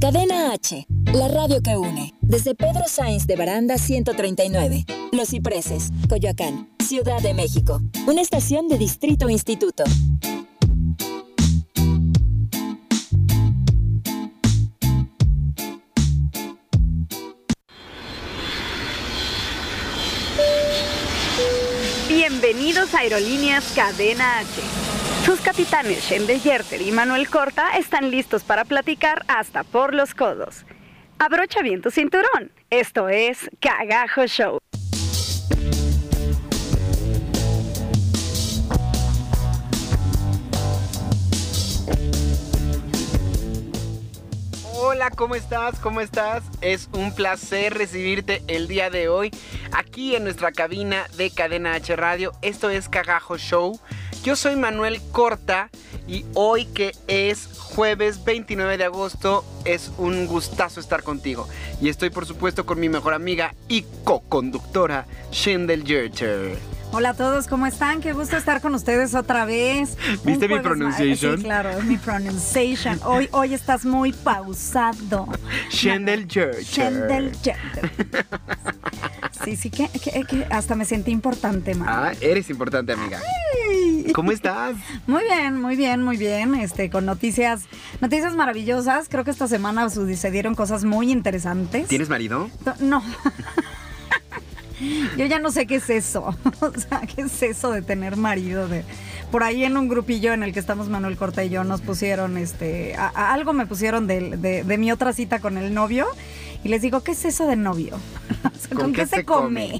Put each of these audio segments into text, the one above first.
Cadena H, la radio que une. Desde Pedro Sainz de Baranda 139. Los Cipreses, Coyoacán, Ciudad de México. Una estación de Distrito Instituto. Bienvenidos a Aerolíneas Cadena H. Sus capitanes Shendel Yerter y Manuel Corta están listos para platicar hasta por los codos. Abrocha bien tu cinturón. Esto es Cagajo Show. Hola, ¿cómo estás? ¿Cómo estás? Es un placer recibirte el día de hoy aquí en nuestra cabina de Cadena H Radio. Esto es Cagajo Show. Yo soy Manuel Corta y hoy que es jueves 29 de agosto es un gustazo estar contigo. Y estoy por supuesto con mi mejor amiga y co-conductora Yerter. Hola a todos, ¿cómo están? Qué gusto estar con ustedes otra vez. ¿Viste mi pronunciation? Sí, claro, es mi pronunciation. Hoy, hoy estás muy pausado. Shendel Yerter. Shendel Yerter. Sí, sí, que, que- que hasta me sentí importante, man. Ah, eres importante, amiga. ¿Cómo estás? Muy bien, muy bien, muy bien. Este, con noticias, noticias maravillosas. Creo que esta semana sucedieron cosas muy interesantes. ¿Tienes marido? No. Yo ya no sé qué es eso. O sea, ¿qué es eso de tener marido? De... Por ahí en un grupillo en el que estamos Manuel Corta y yo nos pusieron, este, a- a algo me pusieron de, de- de mi otra cita con el novio y les digo, ¿qué es eso de novio? O sea, ¿Con, qué, se come?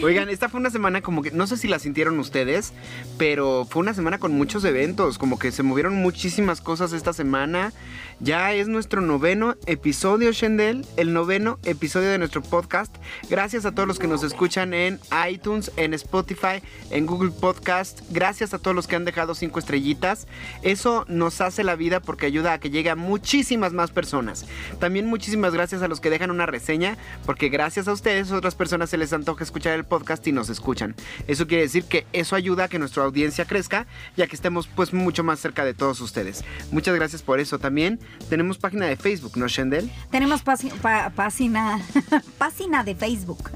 Oigan, esta fue una semana como que, no sé si la sintieron ustedes, pero fue una semana con muchos eventos, como que se movieron muchísimas cosas esta semana. Ya es nuestro noveno episodio, Shendel, el noveno episodio de nuestro podcast. Gracias a todos los que nos escuchan en iTunes, en Spotify, en Google Podcast. Gracias a todos los que han dejado cinco estrellitas. Eso nos hace la vida porque ayuda a que llegue a muchísimas más personas. También muchísimas gracias a los que dejan una reseña, porque gracias a ustedes otras personas se les antoja escuchar el podcast y nos escuchan. Eso quiere decir que eso ayuda a que nuestra audiencia crezca y a que estemos pues mucho más cerca de todos ustedes. Muchas gracias por eso. También tenemos página de Facebook, ¿no, Shendel? Tenemos página de Facebook,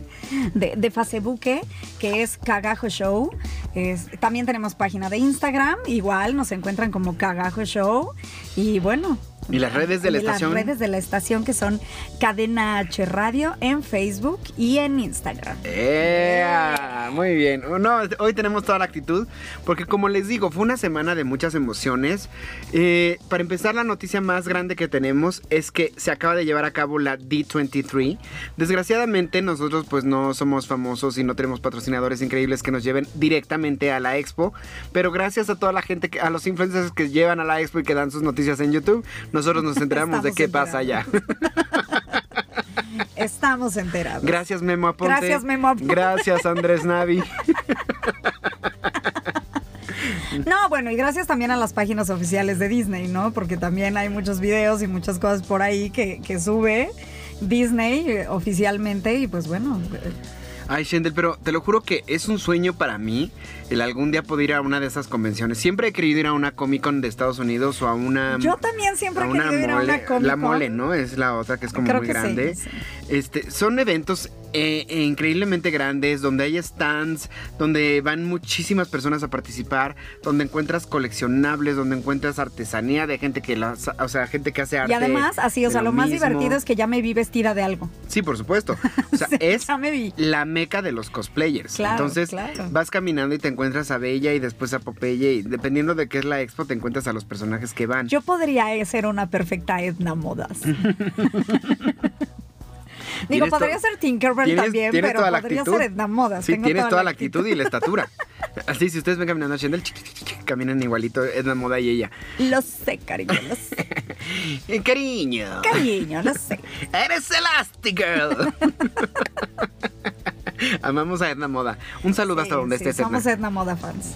de, de Facebook, que es Cagajo Show. Es- también tenemos página de Instagram, igual nos encuentran como Cagajo Show. Y bueno. Y las redes de la estación. Las redes de la estación que son Cadena H Radio en Facebook y en Instagram. ¡Ea! Muy bien. No, hoy tenemos toda la actitud porque como les digo, fue una semana de muchas emociones. Eh, para empezar, la noticia más grande que tenemos es que se acaba de llevar a cabo la D23. Desgraciadamente nosotros pues no somos famosos y no tenemos patrocinadores increíbles que nos lleven directamente a la expo, pero gracias a toda la gente, que, a los influencers que llevan a la expo y que dan sus noticias en YouTube, nosotros nos enteramos de qué pasa allá. Estamos enterados. Gracias Memo Aponte. Gracias, Memo Aponte. Gracias Andrés Navi. No, bueno, y gracias también a las páginas oficiales de Disney, ¿no? Porque también hay muchos videos y muchas cosas por ahí que, que sube Disney eh, oficialmente y pues bueno, eh, Ay, Shendel, pero te lo juro que es un sueño para mí el algún día poder ir a una de esas convenciones. Siempre he querido ir a una Comic Con de Estados Unidos o a una. yo también siempre he querido ir a una Comic La Con. mole, ¿no? Es la otra que es como Creo muy que sí, grande. sí. Este, son eventos eh, eh, increíblemente grandes donde hay stands, donde van muchísimas personas a participar, donde encuentras coleccionables, donde encuentras artesanía de gente que las, o sea, gente que hace arte. Y además, así, o sea, lo más mismo. divertido es que ya me vi vestida de algo. Sí, por supuesto. O sea, Sí, es la meca de los cosplayers. Claro, Entonces, claro. vas caminando y te encuentras a Bella y después a Popeye. Y dependiendo de qué es la expo, te encuentras a los personajes que van. Yo podría ser una perfecta Edna Modas. Digo, podría ser Tinkerbell tienes- también, tienes pero podría actitud. ser Edna Modas. Sí, Tengo tienes toda la actitud y la estatura. Así, si ustedes ven caminando haciendo el caminan igualito, es la moda y ella. Lo sé, cariño, lo sé. Cariño. Cariño, lo sé. Eres Elastigirl. Amamos a Edna Moda. Un saludo hasta donde sí, estés, Edna. Somos Edna Moda fans.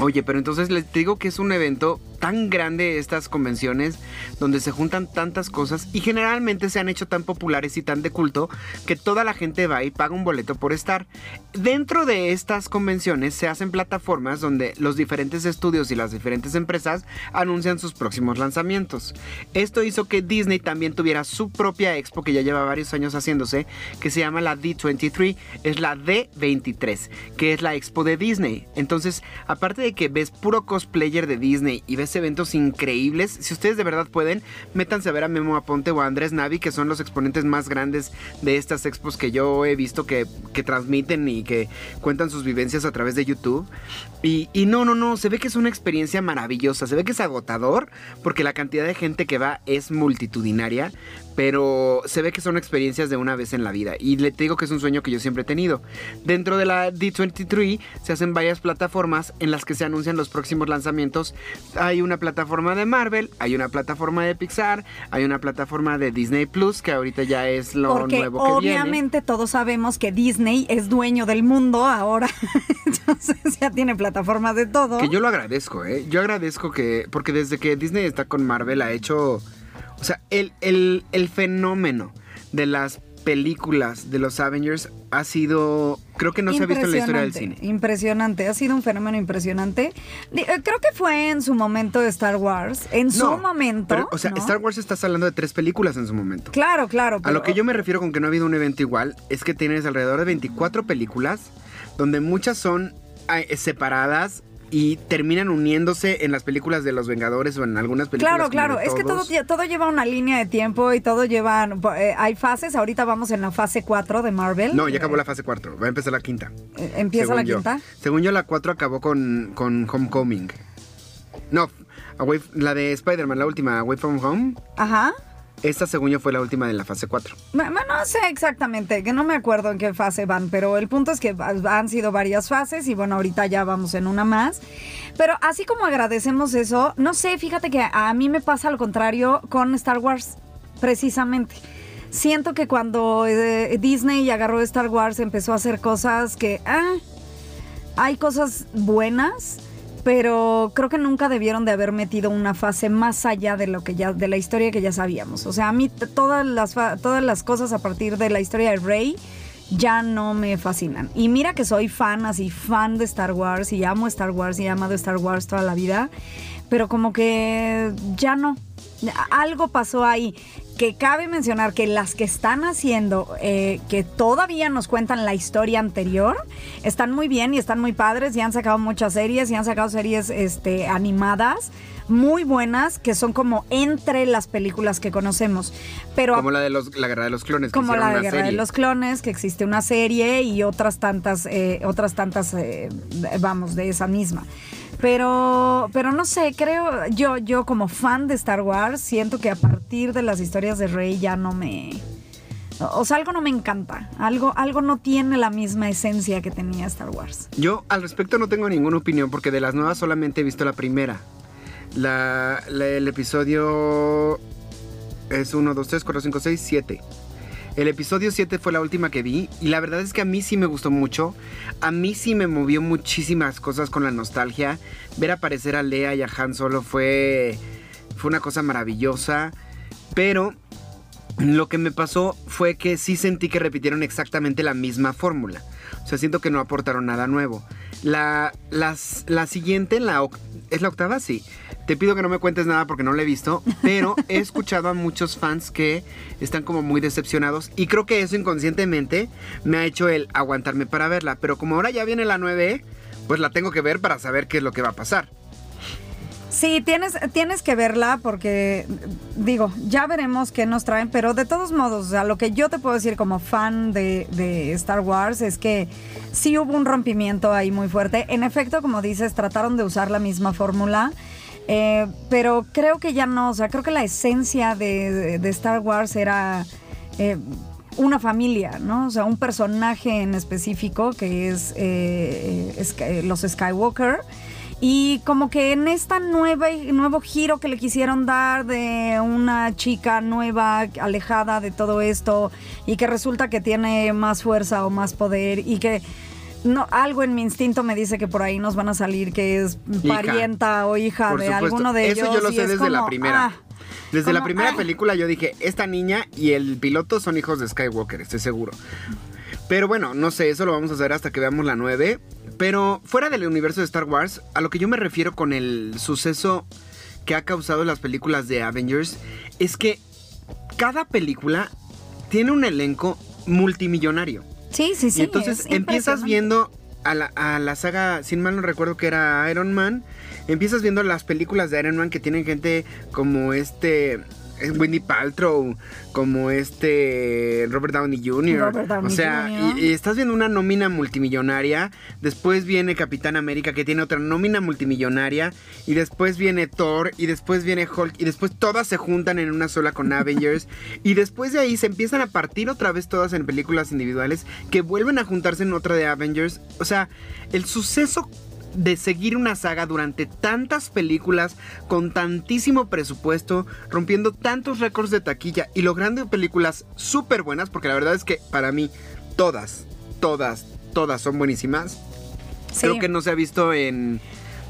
Oye, pero entonces les digo que es un evento tan grande estas convenciones donde se juntan tantas cosas y generalmente se han hecho tan populares y tan de culto que toda la gente va y paga un boleto por estar. Dentro de estas convenciones se hacen plataformas donde los diferentes estudios y las diferentes empresas anuncian sus próximos lanzamientos. Esto hizo que Disney también tuviera su propia expo que ya lleva varios años haciéndose, que se llama la D23, es la D23, que es la expo de Disney. Entonces, aparte de que ves puro cosplayer de Disney y ves eventos increíbles, si ustedes de verdad pueden, métanse a ver a Memo Aponte o a Andrés Navi, que son los exponentes más grandes de estas expos que yo he visto que, que transmiten y que cuentan sus vivencias a través de YouTube. Y, y no, no, no, se ve que es una experiencia maravillosa, se ve que es agotador, porque la cantidad de gente que va es multitudinaria, pero se ve que son experiencias de una vez en la vida. Y le digo que es un sueño que yo siempre he tenido. Dentro de la D23 se hacen varias plataformas en las que se anuncian los próximos lanzamientos. Hay una plataforma de Marvel, hay una plataforma de Pixar, hay una plataforma de Disney Plus, que ahorita ya es lo Porque nuevo que obviamente todos sabemos que Disney es dueño del mundo ahora. Entonces ya tiene plataformas de todo. Que yo lo agradezco, ¿eh? Yo agradezco que, porque desde que Disney está con Marvel ha hecho, o sea, el, el, el fenómeno de las películas de los Avengers ha sido, creo que no se ha visto en la historia del cine. Impresionante, ha sido un fenómeno impresionante. Eh, Creo que fue en su momento Star Wars, en su momento. pero, o sea, ¿no? Star Wars estás hablando de tres películas en su momento. Claro, claro. A lo que yo me refiero con que no ha habido un evento igual es que tienes alrededor de 24 películas, donde muchas son ah, separadas y terminan uniéndose en las películas de los Vengadores o en algunas películas. Claro, claro, es que todo, todo lleva una línea de tiempo y todo lleva, eh, hay fases, ahorita vamos en la fase 4 de Marvel. No, ya acabó la fase 4, va a empezar la quinta. Eh, Empieza la yo. quinta. Según yo, la 4 acabó con, con Homecoming. No, Away- la de Spider-Man, la última, Away from Home. Ajá. Esta, según yo, fue la última de la fase 4. Ma- ma- No sé exactamente, que no me acuerdo en qué fase van, pero el punto es que ha- han sido varias fases y bueno, ahorita ya vamos en una más. Pero así como agradecemos eso, no sé, fíjate que a mí me pasa lo contrario con Star Wars, precisamente. Siento que cuando eh, Disney agarró Star Wars empezó a hacer cosas que, ah, hay cosas buenas, pero creo que nunca debieron de haber metido una fase más allá de lo que ya de la historia que ya sabíamos. O sea, a mí todas las todas las cosas a partir de la historia de Rey ya no me fascinan. Y mira que soy fan, así fan de Star Wars y amo Star Wars y he amado Star Wars toda la vida, pero como que ya no. Algo pasó ahí. Que cabe mencionar que las que están haciendo, eh, que todavía nos cuentan la historia anterior, están muy bien y están muy padres y han sacado muchas series y han sacado series este, animadas muy buenas que son como entre las películas que conocemos. Pero Como la de los, la Guerra de los Clones. que como hicieron la de una Guerra de los Clones, que existe una serie y otras tantas, eh, otras tantas, eh, vamos, de esa misma. Pero, pero no sé, creo, yo, yo como fan de Star Wars, siento que a partir de las historias de Rey ya no me. O sea, algo no me encanta. Algo, algo no tiene la misma esencia que tenía Star Wars. Yo al respecto no tengo ninguna opinión porque de las nuevas solamente he visto la primera. La, la- el episodio es 1, 2, 3, 4, 5, 6, 7. El episodio 7 fue la última que vi y la verdad es que a mí sí me gustó mucho. A mí sí me movió muchísimas cosas con la nostalgia. Ver aparecer a Lea y a Han Solo fue, fue una cosa maravillosa. Pero lo que me pasó fue que sí sentí que repitieron exactamente la misma fórmula. O sea, siento que no aportaron nada nuevo. La, las- la siguiente, la ¿es la octava? Sí. Te pido que no me cuentes nada porque no la he visto, pero he escuchado a muchos fans que están como muy decepcionados y creo que eso inconscientemente me ha hecho el aguantarme para verla. Pero como ahora ya viene la 9, pues la tengo que ver para saber qué es lo que va a pasar. Sí, tienes, tienes que verla porque, digo, ya veremos qué nos traen, pero de todos modos, o sea, lo que yo te puedo decir como fan de, de Star Wars es que sí hubo un rompimiento ahí muy fuerte. En efecto, como dices, trataron de usar la misma fórmula, eh, pero creo que ya no, o sea, creo que la esencia de, Star Wars era... eh, una familia, ¿no? O sea, un personaje en específico que es eh, eh, Sky- los Skywalker. Y como que en esta nueva, nuevo giro que le quisieron dar de una chica nueva, alejada de todo esto, y que resulta que tiene más fuerza o más poder, y que no, algo en mi instinto me dice que por ahí nos van a salir que es Hija. parienta o hija Por de supuesto. alguno de ellos. Eso yo lo sé es desde la primera. ah, Desde la primera ah. película yo dije, esta niña y el piloto son hijos de Skywalker, estoy seguro. Pero bueno, no sé, eso lo vamos a saber hasta que veamos la 9. Pero fuera del universo de Star Wars, a lo que yo me refiero con el suceso que ha causado las películas de Avengers, es que cada película tiene un elenco multimillonario. Sí, sí, sí. y entonces es empiezas viendo a la, a la saga, sin mal no recuerdo que era Iron Man, empiezas viendo las películas de Iron Man que tienen gente como este... Wendy Paltrow, como este Robert Downey Jr. Robert Downey o sea, Jr.. Y, y estás viendo una nómina multimillonaria. Después viene Capitán América, que tiene otra nómina multimillonaria. Y después viene Thor. Y después viene Hulk. Y después todas se juntan en una sola con Avengers. y después de ahí se empiezan a partir otra vez todas en películas individuales. Que vuelven a juntarse en otra de Avengers. O sea, el suceso de seguir una saga durante tantas películas con tantísimo presupuesto, rompiendo tantos récords de taquilla y logrando películas súper buenas, porque la verdad es que para mí todas, todas, todas son buenísimas. Sí. Creo que no se ha visto en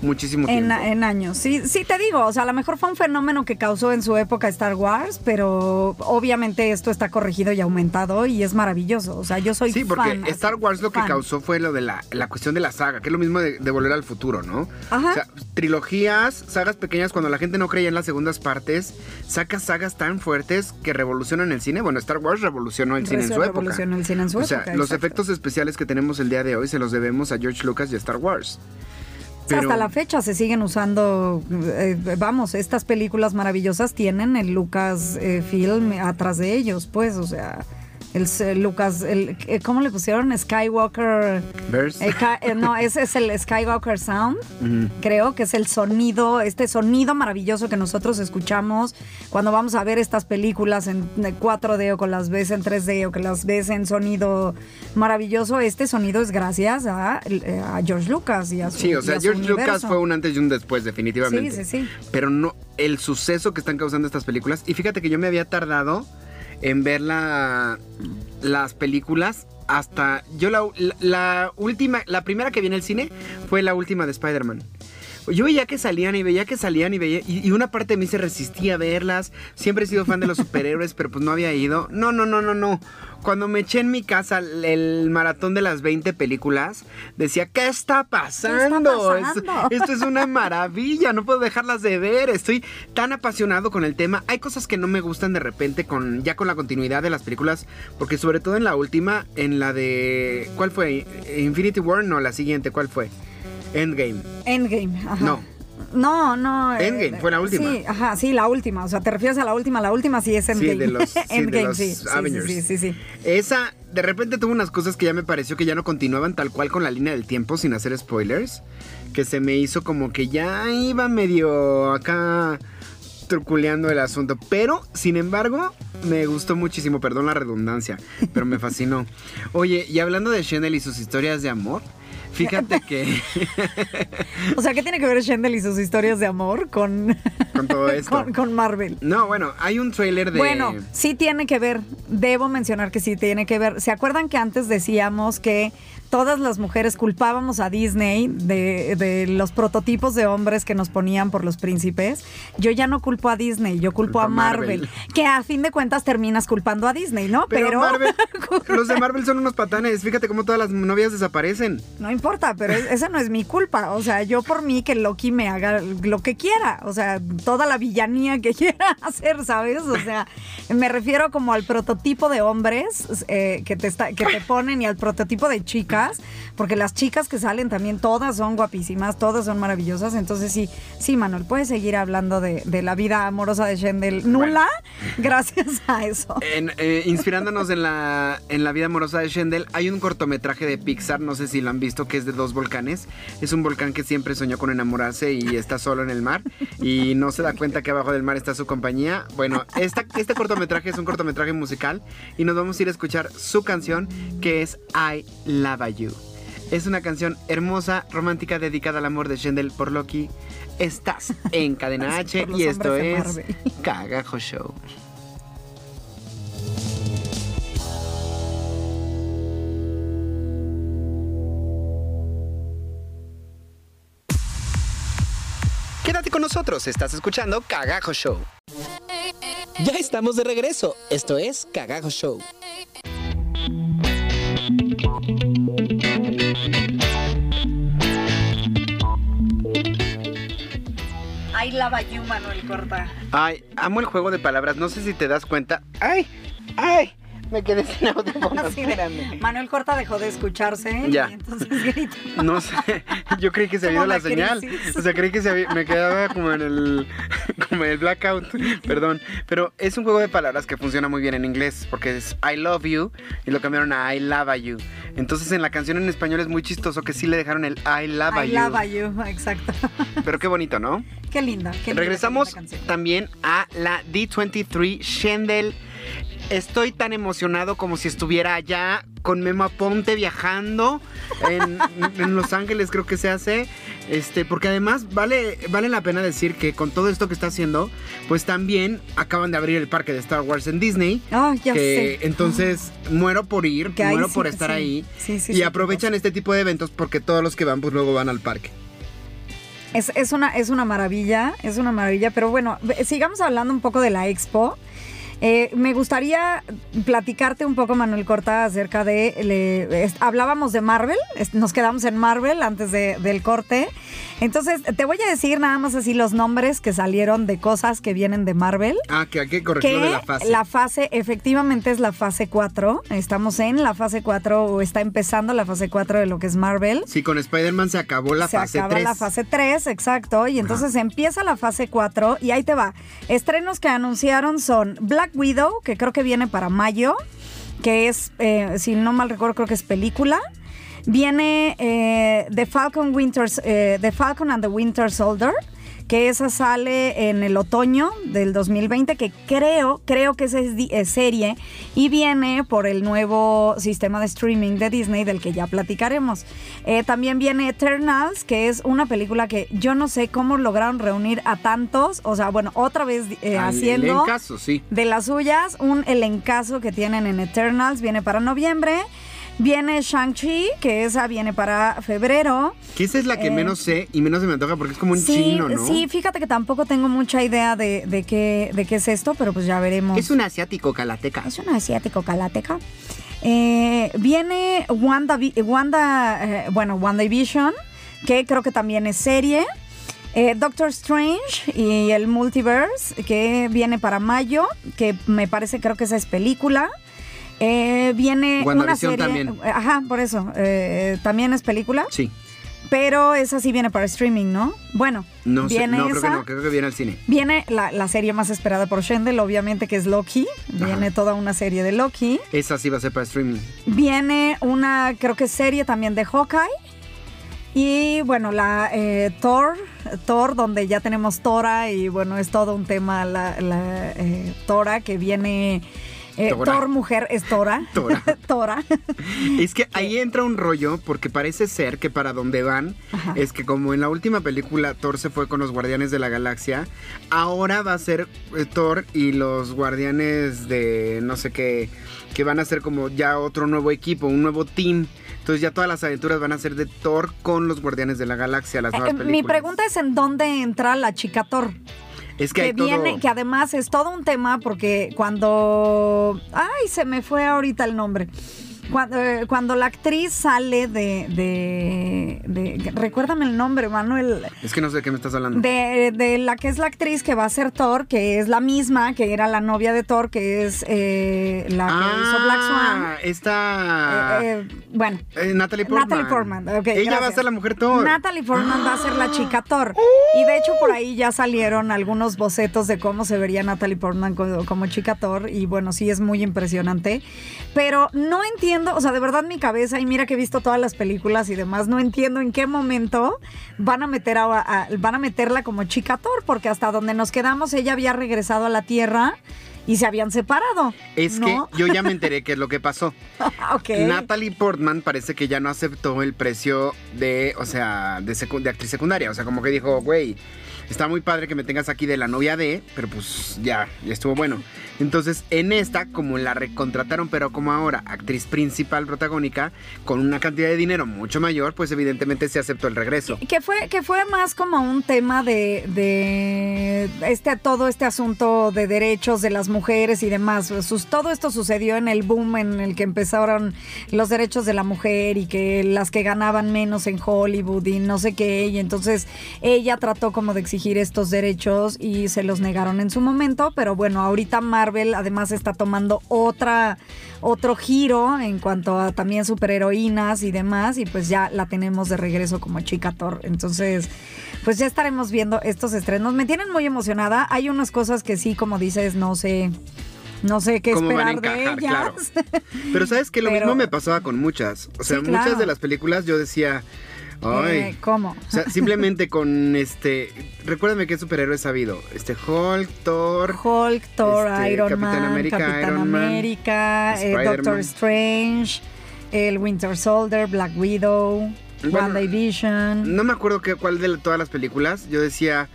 muchísimo tiempo. En, en años. Sí, sí te digo, o sea, a lo mejor fue un fenómeno que causó en su época Star Wars, pero obviamente esto está corregido y aumentado y es maravilloso. O sea, yo soy Sí, porque fan, Star Wars lo que causó fue lo de la, la cuestión de la saga, que es lo mismo de, de volver al futuro, ¿no? Ajá. O sea, trilogías, sagas pequeñas, cuando la gente no creía en las segundas partes, sacas sagas tan fuertes que revolucionan el cine. Bueno, Star Wars revolucionó el cine en su época. Revolucionó el cine en su o sea, época, los efectos especiales que tenemos el día de hoy se los debemos a George Lucas y a Star Wars. Hasta la fecha se siguen usando, eh, vamos, estas películas maravillosas tienen el Lucas eh, Film atrás de ellos, pues, o sea, el, Lucas, el, eh, ¿cómo le pusieron? Skywalker. Verse. eh, eh, no, ese es el Skywalker Sound, creo que es el sonido, este sonido maravilloso que nosotros escuchamos cuando vamos a ver estas películas en 4D o que las ves en 3D o que las ves en sonido maravilloso. Este sonido es gracias a, a George Lucas y a su Sí, o sea, a George Lucas fue un antes y un después, definitivamente. Sí, sí, sí. Pero no, el suceso que están causando estas películas. Y fíjate que yo me había tardado en ver la- las películas hasta. Yo la, la- la última, la primera que vi en el cine fue la última de Spider-Man. Yo veía que salían y veía que salían y veía. Y, y una parte de mí se resistía a verlas. Siempre he sido fan de los superhéroes, pero pues no había ido. No, no, no, no, no. Cuando me eché en mi casa el, maratón de las 20 películas, decía, ¿qué está pasando? Es- pasando? esto es una maravilla, no puedo dejarlas de ver. Estoy tan apasionado con el tema. Hay cosas que no me gustan de repente con ya con la continuidad de las películas, porque sobre todo en la última, en la de ¿cuál fue? Infinity War, no, la siguiente, ¿cuál fue? Endgame. Endgame, ajá. No. No, no. eh, Endgame, fue la última. Sí, ajá, sí, la última. O sea, te refieres a la última, la última sí es Endgame. de los- sí, de los sí, sí, sí, Avengers. sí, sí, sí. Esa de repente tuvo unas cosas que ya me pareció que ya no continuaban tal cual con la línea del tiempo sin hacer spoilers, que se me hizo como que ya iba medio acá truculeando el asunto, pero sin embargo me gustó muchísimo, perdón la redundancia, pero me fascinó. Oye, y hablando de Chanel y sus historias de amor, fíjate que O sea, ¿qué tiene que ver Shendel y sus historias de amor con, con todo esto. con, con Marvel? No, bueno, hay un tráiler de Bueno, sí tiene que ver, debo mencionar que sí tiene que ver. ¿Se acuerdan que antes decíamos que todas las mujeres culpábamos a Disney de, de los prototipos de hombres que nos ponían por los príncipes? Yo ya no culpo a Disney, yo culpo a Marvel, Marvel. que a fin de cuentas terminas culpando a Disney, ¿no? Pero, Marvel, los de Marvel son unos patanes. Fíjate cómo todas las novias desaparecen. No importa, pero es- esa no es mi culpa. O sea, yo por mí que Loki me haga lo que quiera. O sea, toda la villanía que quiera hacer, ¿sabes? O sea, me refiero como al prototipo de hombres eh, que, te está, que te ponen y al prototipo de chicas, porque las chicas que salen también todas son guapísimas, todas son maravillosas. Entonces sí, sí, Manuel, puedes seguir hablando de, de la vida amorosa de Shendel nula gracias a eso. En, eh, inspirándonos en la, en la vida amorosa de Shendel, hay un cortometraje de Pixar, no sé si lo han visto, que es de dos volcanes. Es un volcán que siempre soñó con enamorarse y está solo en el mar y no se da cuenta que abajo del mar está su compañía. Bueno, esta, este cortometraje es un cortometraje musical y nos vamos a ir a escuchar su canción que es I Love es una canción hermosa, romántica, dedicada al amor de Shendel por Loki. Estás en Cadena H y esto es Cagajo Show. Quédate con nosotros, estás escuchando Cagajo Show. Ya estamos de regreso, esto es Cagajo Show. Ay, lava you, Manuel Corta. Ay, amo el juego de palabras. No sé si te das cuenta. Ay, ay. Me quedé sin audífonos. Así de-. Manuel Corta dejó de escucharse Ya. y entonces grita. No sé, yo creí que se había ido la la señal. O sea, creí que se había- me quedaba como en el como en el blackout, perdón. Pero es un juego de palabras que funciona muy bien en inglés, porque es I love you y lo cambiaron a I love you. Entonces en la canción en español es muy chistoso que sí le dejaron el I love I you. lava you, exacto. Pero qué bonito, ¿no? Qué linda. Qué linda, Regresamos qué linda canción. también a la D23 Shendel. Estoy tan emocionado como si estuviera allá con Memo Aponte viajando en, en Los Ángeles, creo que se hace. Este, porque además vale, vale la pena decir que con todo esto que está haciendo, pues también acaban de abrir el parque de Star Wars en Disney. Ah, ya que sé. entonces muero por ir, Que ahí muero sí, por estar sí. ahí. Sí, sí, y aprovechan este tipo de eventos porque todos los que van, pues luego van al parque. Es, es una, es una maravilla, es una maravilla, pero bueno, sigamos hablando un poco de la expo. Eh, me gustaría platicarte un poco, Manuel Corta, acerca de... le- es- hablábamos de Marvel, es- nos quedamos en Marvel antes de- del corte. Entonces, te voy a decir nada más así los nombres que salieron de cosas que vienen de Marvel. Ah, que hay que corregirlo de la fase. la fase, efectivamente es la fase 4. Estamos en la fase 4 o está empezando la fase 4 de lo que es Marvel Sí, con Spider-Man se acabó la se fase acaba 3. la fase 3, exacto, y entonces empieza la fase 4 y ahí te va. Estrenos que anunciaron son Black Widow, que creo que viene para mayo, que es, eh, si no mal recuerdo, creo que es película. Viene eh, The Falcon Winters, eh, The Falcon and the Winter Soldier, que esa sale en el otoño del 2020, que creo, creo que esa es, es serie y viene por el nuevo sistema de streaming de Disney del que ya platicaremos. Eh, también viene Eternals, que es una película que yo no sé cómo lograron reunir a tantos, o sea, bueno, otra vez eh, Al haciendo elencazo, sí. de las suyas, un elencazo que tienen en Eternals, viene para noviembre. Viene Shang-Chi, que esa viene para febrero. Que esa es la que Eh, menos sé y menos se me antoja porque es como un sí, chino, ¿no? sí, fíjate que tampoco tengo mucha idea de, de qué, de qué es esto, pero pues ya veremos. Es un asiático kalateca. Es un asiático calateca. Eh, viene Wanda, Vi- Wanda eh, bueno, WandaVision, que creo que también es serie. Eh, Doctor Strange y el Multiverse, que viene para mayo, que me parece, creo que esa es película. Eh, viene una serie. también. Ajá, por eso. eh, también es película. Sí. Pero esa sí viene para streaming, ¿no? Bueno, No sé, viene no, creo esa. que no, creo que viene al cine. Viene la, la serie más esperada por Shendel, obviamente, que es Loki. Viene toda una serie de Loki. Esa sí va a ser para streaming. Viene una, creo que serie también de Hawkeye. Y bueno, la eh, Thor, Thor, donde ya tenemos Tora y bueno, es todo un tema la, la, eh, Tora que viene... eh. Thor mujer es Tora. Tora. Tora. Es que ahí entra un rollo porque parece ser que para donde van Ajá. es que como en la última película Thor se fue con los Guardianes de la Galaxia, ahora va a ser eh, Thor y los Guardianes de no sé qué, que van a ser como ya otro nuevo equipo, un nuevo team. Entonces ya todas las aventuras van a ser de Thor con los Guardianes de la Galaxia, las nuevas Eh, películas. mi pregunta es en dónde entra la chica Thor. Es que, que hay todo- viene, que además es todo un tema porque cuando, ay, se me fue ahorita el nombre. Cuando, eh, cuando la actriz sale de, de, de- recuérdame el nombre, Manuel, Es que no sé de qué me estás hablando. de, de la que es la actriz que va a ser Thor, que es la misma, que era la novia de Thor, que es eh, la que hizo Black Swan. Ah, esta... Eh, eh, bueno, Natalie Portman. Natalie Portman, ok, Ella va a ser la mujer Thor. Natalie Portman va a ser la chica Thor. Y de hecho por ahí ya salieron algunos bocetos de cómo se vería Natalie Portman co- como, chica Thor. Y bueno, sí es muy impresionante. Pero no entiendo, o sea, de verdad mi cabeza, y mira que he visto todas las películas y demás, no entiendo en qué momento van a meter a, a- van a meterla como chica Thor, porque hasta donde nos quedamos ella había regresado a la Tierra y se habían separado. Es ¿no? que yo ya me enteré qué es lo que pasó. Natalie Portman parece que ya no aceptó el precio de, o sea, de, secu- de actriz secundaria. O sea, como que dijo, güey, está muy padre que me tengas aquí de la novia de, pero pues ya, ya estuvo bueno. Entonces, en esta, como la recontrataron, pero como ahora actriz principal protagónica, con una cantidad de dinero mucho mayor, pues evidentemente se aceptó el regreso. Que fue, que fue más como un tema de, de este, todo este asunto de derechos de las mujeres y demás. Sus- todo esto sucedió en el boom en el que empezaron los derechos de la mujer y que las que ganaban menos en Hollywood y no sé qué. Y entonces ella trató como de exigir estos derechos y se los negaron en su momento. Pero bueno, ahorita Marvel además está tomando otra, otro giro en cuanto a también superheroínas y demás. Y pues ya la tenemos de regreso como chica Thor. Entonces, pues ya estaremos viendo estos estrenos. Me tienen muy emocionada. Hay unas cosas que sí, como dices, no sé. No sé qué ¿Cómo van a esperar de encajar? ellas. Pero sabes que lo Pero- mismo me pasaba con muchas. O sea, Sí, muchas claro. de las películas yo decía, ay. Eh, ¿Cómo? O sea, simplemente con este. Recuérdame qué superhéroes ha habido. Este Hulk, Thor. Hulk, Thor, Este, Iron Capitán Man, América, Capitán Iron Man, América, eh, Spider-Man. Doctor Strange, el Winter Soldier, Black Widow, Bueno, WandaVision. No me acuerdo qué, cuál de todas las películas. Yo decía,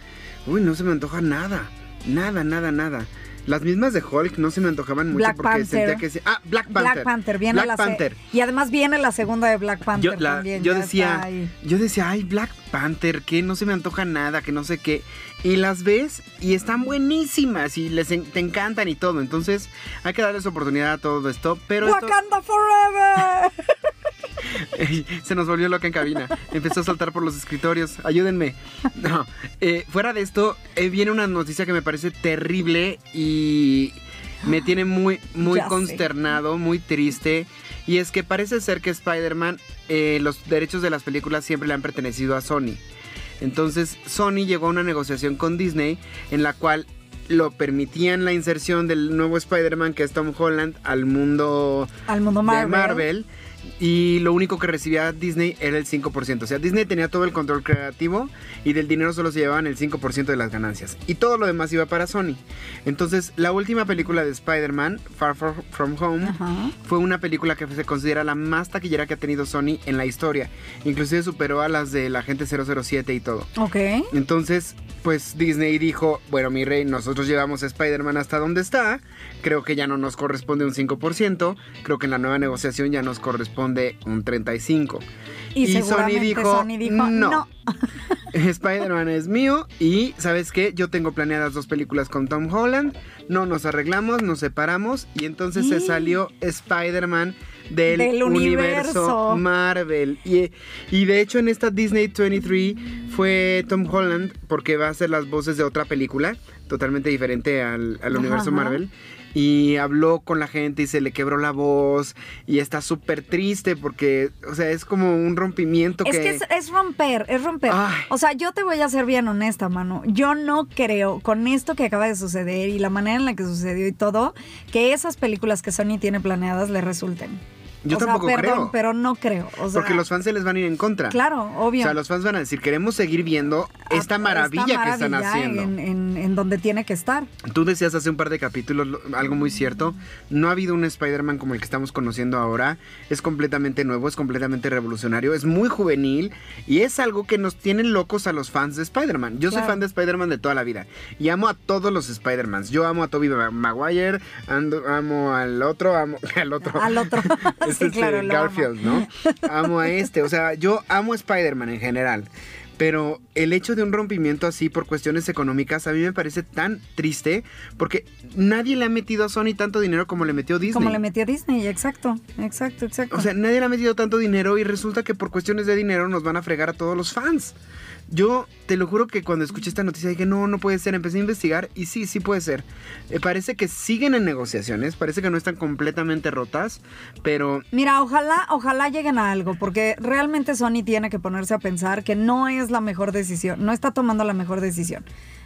uy, no se me antoja nada. Nada, nada, nada. Las mismas de Hulk no se me antojaban mucho Black porque Panther. sentía que sí- Ah, Black Panther. Black Panther, viene Black la Panther. Y además viene la segunda de Black Panther Yo, la- también. yo decía, yo decía, ay, Black Panther, que no se me antoja nada, que no sé qué. Y las ves y están buenísimas y les en- te encantan y todo. Entonces, hay que darles oportunidad a todo esto. Pero esto- Wakanda Forever. se nos volvió loca en cabina. Empezó a saltar por los escritorios. Ayúdenme. No. eh, fuera de esto, eh, viene una noticia que me parece terrible y me tiene muy, muy Ya sé. consternado, muy triste. Y es que parece ser que Spider-Man, eh, los derechos de las películas siempre le han pertenecido a Sony. Entonces, Sony llegó a una negociación con Disney en la cual lo permitían la inserción del nuevo Spider-Man que es Tom Holland al mundo Al mundo Marvel. de Marvel y lo único que recibía Disney era el 5%. O sea, Disney tenía todo el control creativo y del dinero solo se llevaban el 5% de las ganancias. Y todo lo demás iba para Sony. Entonces, la última película de Spider-Man, Far Far From Home, fue una película que se considera la más taquillera que ha tenido Sony en la historia. Inclusive superó a las de la gente 007 y todo. Ok. Entonces, pues Disney dijo, bueno, mi rey, nosotros llevamos a Spider-Man hasta donde está, creo que ya no nos corresponde un 5%, creo que en la nueva negociación ya nos corresponde un 35%. Y, Y Sony dijo, Sony dijo, "No". no. Spider-Man es mío y, ¿sabes qué? Yo tengo planeadas dos películas con Tom Holland, no nos arreglamos, nos separamos y entonces se salió Spider-Man del, Del universo. universo. Marvel. Y, y de hecho en esta Disney 23 fue Tom Holland porque va a hacer las voces de otra película totalmente diferente al, al universo ajá. Marvel. Y habló con la gente y se le quebró la voz y está súper triste porque, o sea, es como un rompimiento Es que... que es, es romper, es romper. Ay. O sea, yo te voy a ser bien honesta, mano. Yo no creo, con esto que acaba de suceder y la manera en la que sucedió y todo, que esas películas que Sony tiene planeadas le resulten. Yo o sea, tampoco perdón, creo. pero no creo. O sea, porque los fans se les van a ir en contra. Claro, obvio. O sea, los fans van a decir, queremos seguir viendo esta Ah, maravilla, que están haciendo. En, en- en donde tiene que estar. Tú decías hace un par de capítulos lo- algo muy cierto. No ha habido un Spider-Man como el que estamos conociendo ahora. Es completamente nuevo, es completamente revolucionario, es muy juvenil y es algo que nos tiene locos a los fans de Spider-Man. Yo soy fan de Spider-Man de toda la vida y amo a todos los Spider-Mans. Yo amo a Tobey Maguire, ando- amo al otro, amo al otro. Al otro. Es sí, este claro, amo. Garfield, ¿no? Amo a este. O sea, yo amo a Spider-Man en general. Pero el hecho de un rompimiento así por cuestiones económicas a mí me parece tan triste porque nadie le ha metido a Sony tanto dinero como le metió Disney. Como le metió Disney, exacto, exacto, exacto. O sea, nadie le ha metido tanto dinero y resulta que por cuestiones de dinero nos van a fregar a todos los fans. Yo te lo juro que cuando escuché esta noticia dije, no, no puede ser. Empecé a investigar y sí, sí puede ser. Eh, parece que siguen en negociaciones, parece que no están completamente rotas, pero Mira, ojalá, ojalá lleguen a algo, porque realmente Sony tiene que ponerse a pensar que no es la mejor decisión, no está tomando la mejor decisión.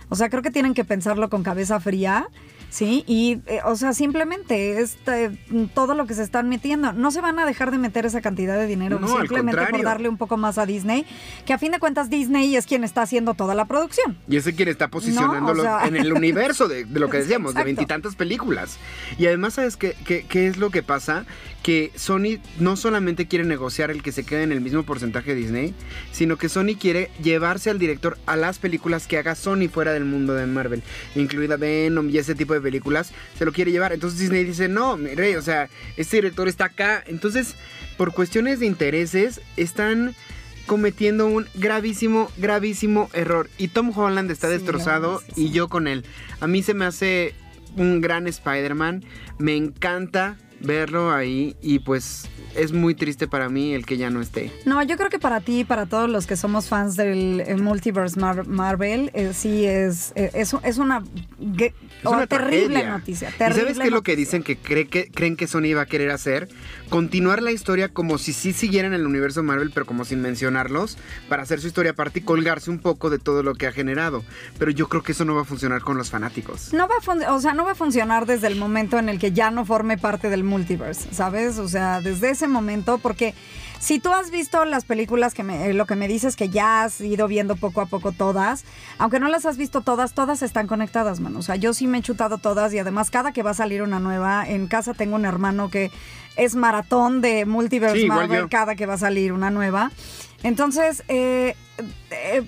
O sea, creo que tienen que pensarlo con cabeza fría. Sí, y eh, o sea, simplemente este, todo lo que se están metiendo, no se van a dejar de meter esa cantidad de dinero No, simplemente por darle un poco más a Disney, que a fin de cuentas Disney es quien está haciendo toda la producción. Y ese quien está posicionándolo No, o sea- en el universo de, de lo que decíamos, de veintitantas películas. Y además, ¿sabes qué, qué, qué es lo que pasa? Que Sony no solamente quiere negociar el que se quede en el mismo porcentaje de Disney, sino que Sony quiere llevarse al director a las películas que haga Sony fuera del mundo de Marvel, incluida Venom y ese tipo de películas, se lo quiere llevar. Entonces Disney dice, no, mire, o sea, este director está acá. Entonces, por cuestiones de intereses, están cometiendo un gravísimo, gravísimo error. Y Tom Holland está Sí, destrozado y yo con él. A mí se me hace un gran Spider-Man. Me encanta verlo ahí y pues es muy triste para mí el que ya no esté. No, yo creo que para ti, para todos los que somos fans del eh, multiverse Mar- Marvel, eh, sí es, eh, es, es una, Es oh, una terrible tragedia. noticia. ¿Y Terrible sabes qué es lo que dicen que, cree que creen que Sony iba a querer hacer? Continuar la historia como si sí siguieran en el universo Marvel, pero como sin mencionarlos, para hacer su historia aparte y colgarse un poco de todo lo que ha generado. Pero yo creo que eso no va a funcionar con los fanáticos. No va a o sea, no va a funcionar desde el momento en el que ya no forme parte del multiverse, ¿sabes? O sea, desde ese momento, porque si tú has visto las películas que me, eh, lo que me dices que ya has ido viendo poco a poco todas, aunque no las has visto todas, todas están conectadas, mano. O sea, yo sí me he chutado todas y además cada que va a salir una nueva, en casa tengo un hermano que es maratón de multiverse Sí, Marvel cada que va a salir una nueva. Entonces, eh, eh,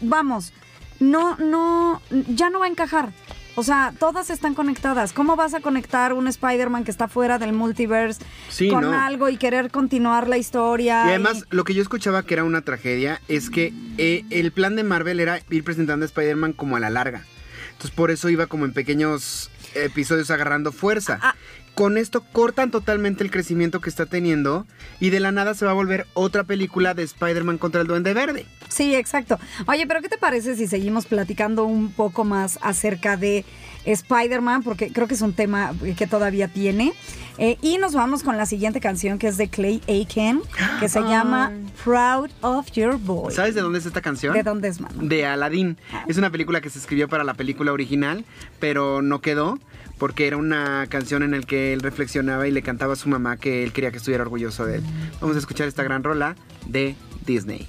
vamos, no, no, ya no va a encajar. O sea, todas están conectadas. ¿Cómo vas a conectar un Spider-Man que está fuera del multiverse Sí, con no. algo y querer continuar la historia? Y además, lo que yo escuchaba que era una tragedia es que eh, el plan de Marvel era ir presentando a Spider-Man como a la larga. Entonces, por eso iba como en pequeños episodios agarrando fuerza. Ah. Con esto cortan totalmente el crecimiento que está teniendo y de la nada se va a volver otra película de Spider-Man contra el Duende Verde. Sí, exacto. Oye, pero ¿qué te parece si seguimos platicando un poco más acerca de Spider-Man? Porque creo que es un tema que todavía tiene. Eh, y nos vamos con la siguiente canción que es de Clay Aiken, que se llama Proud of Your Boy. ¿Sabes de dónde es esta canción? ¿De dónde es, mano? de Aladdin. Es una película que se escribió para la película original, pero no quedó porque era una canción en la que él reflexionaba y le cantaba a su mamá que él quería que estuviera orgulloso de él. Vamos a escuchar esta gran rola de Disney.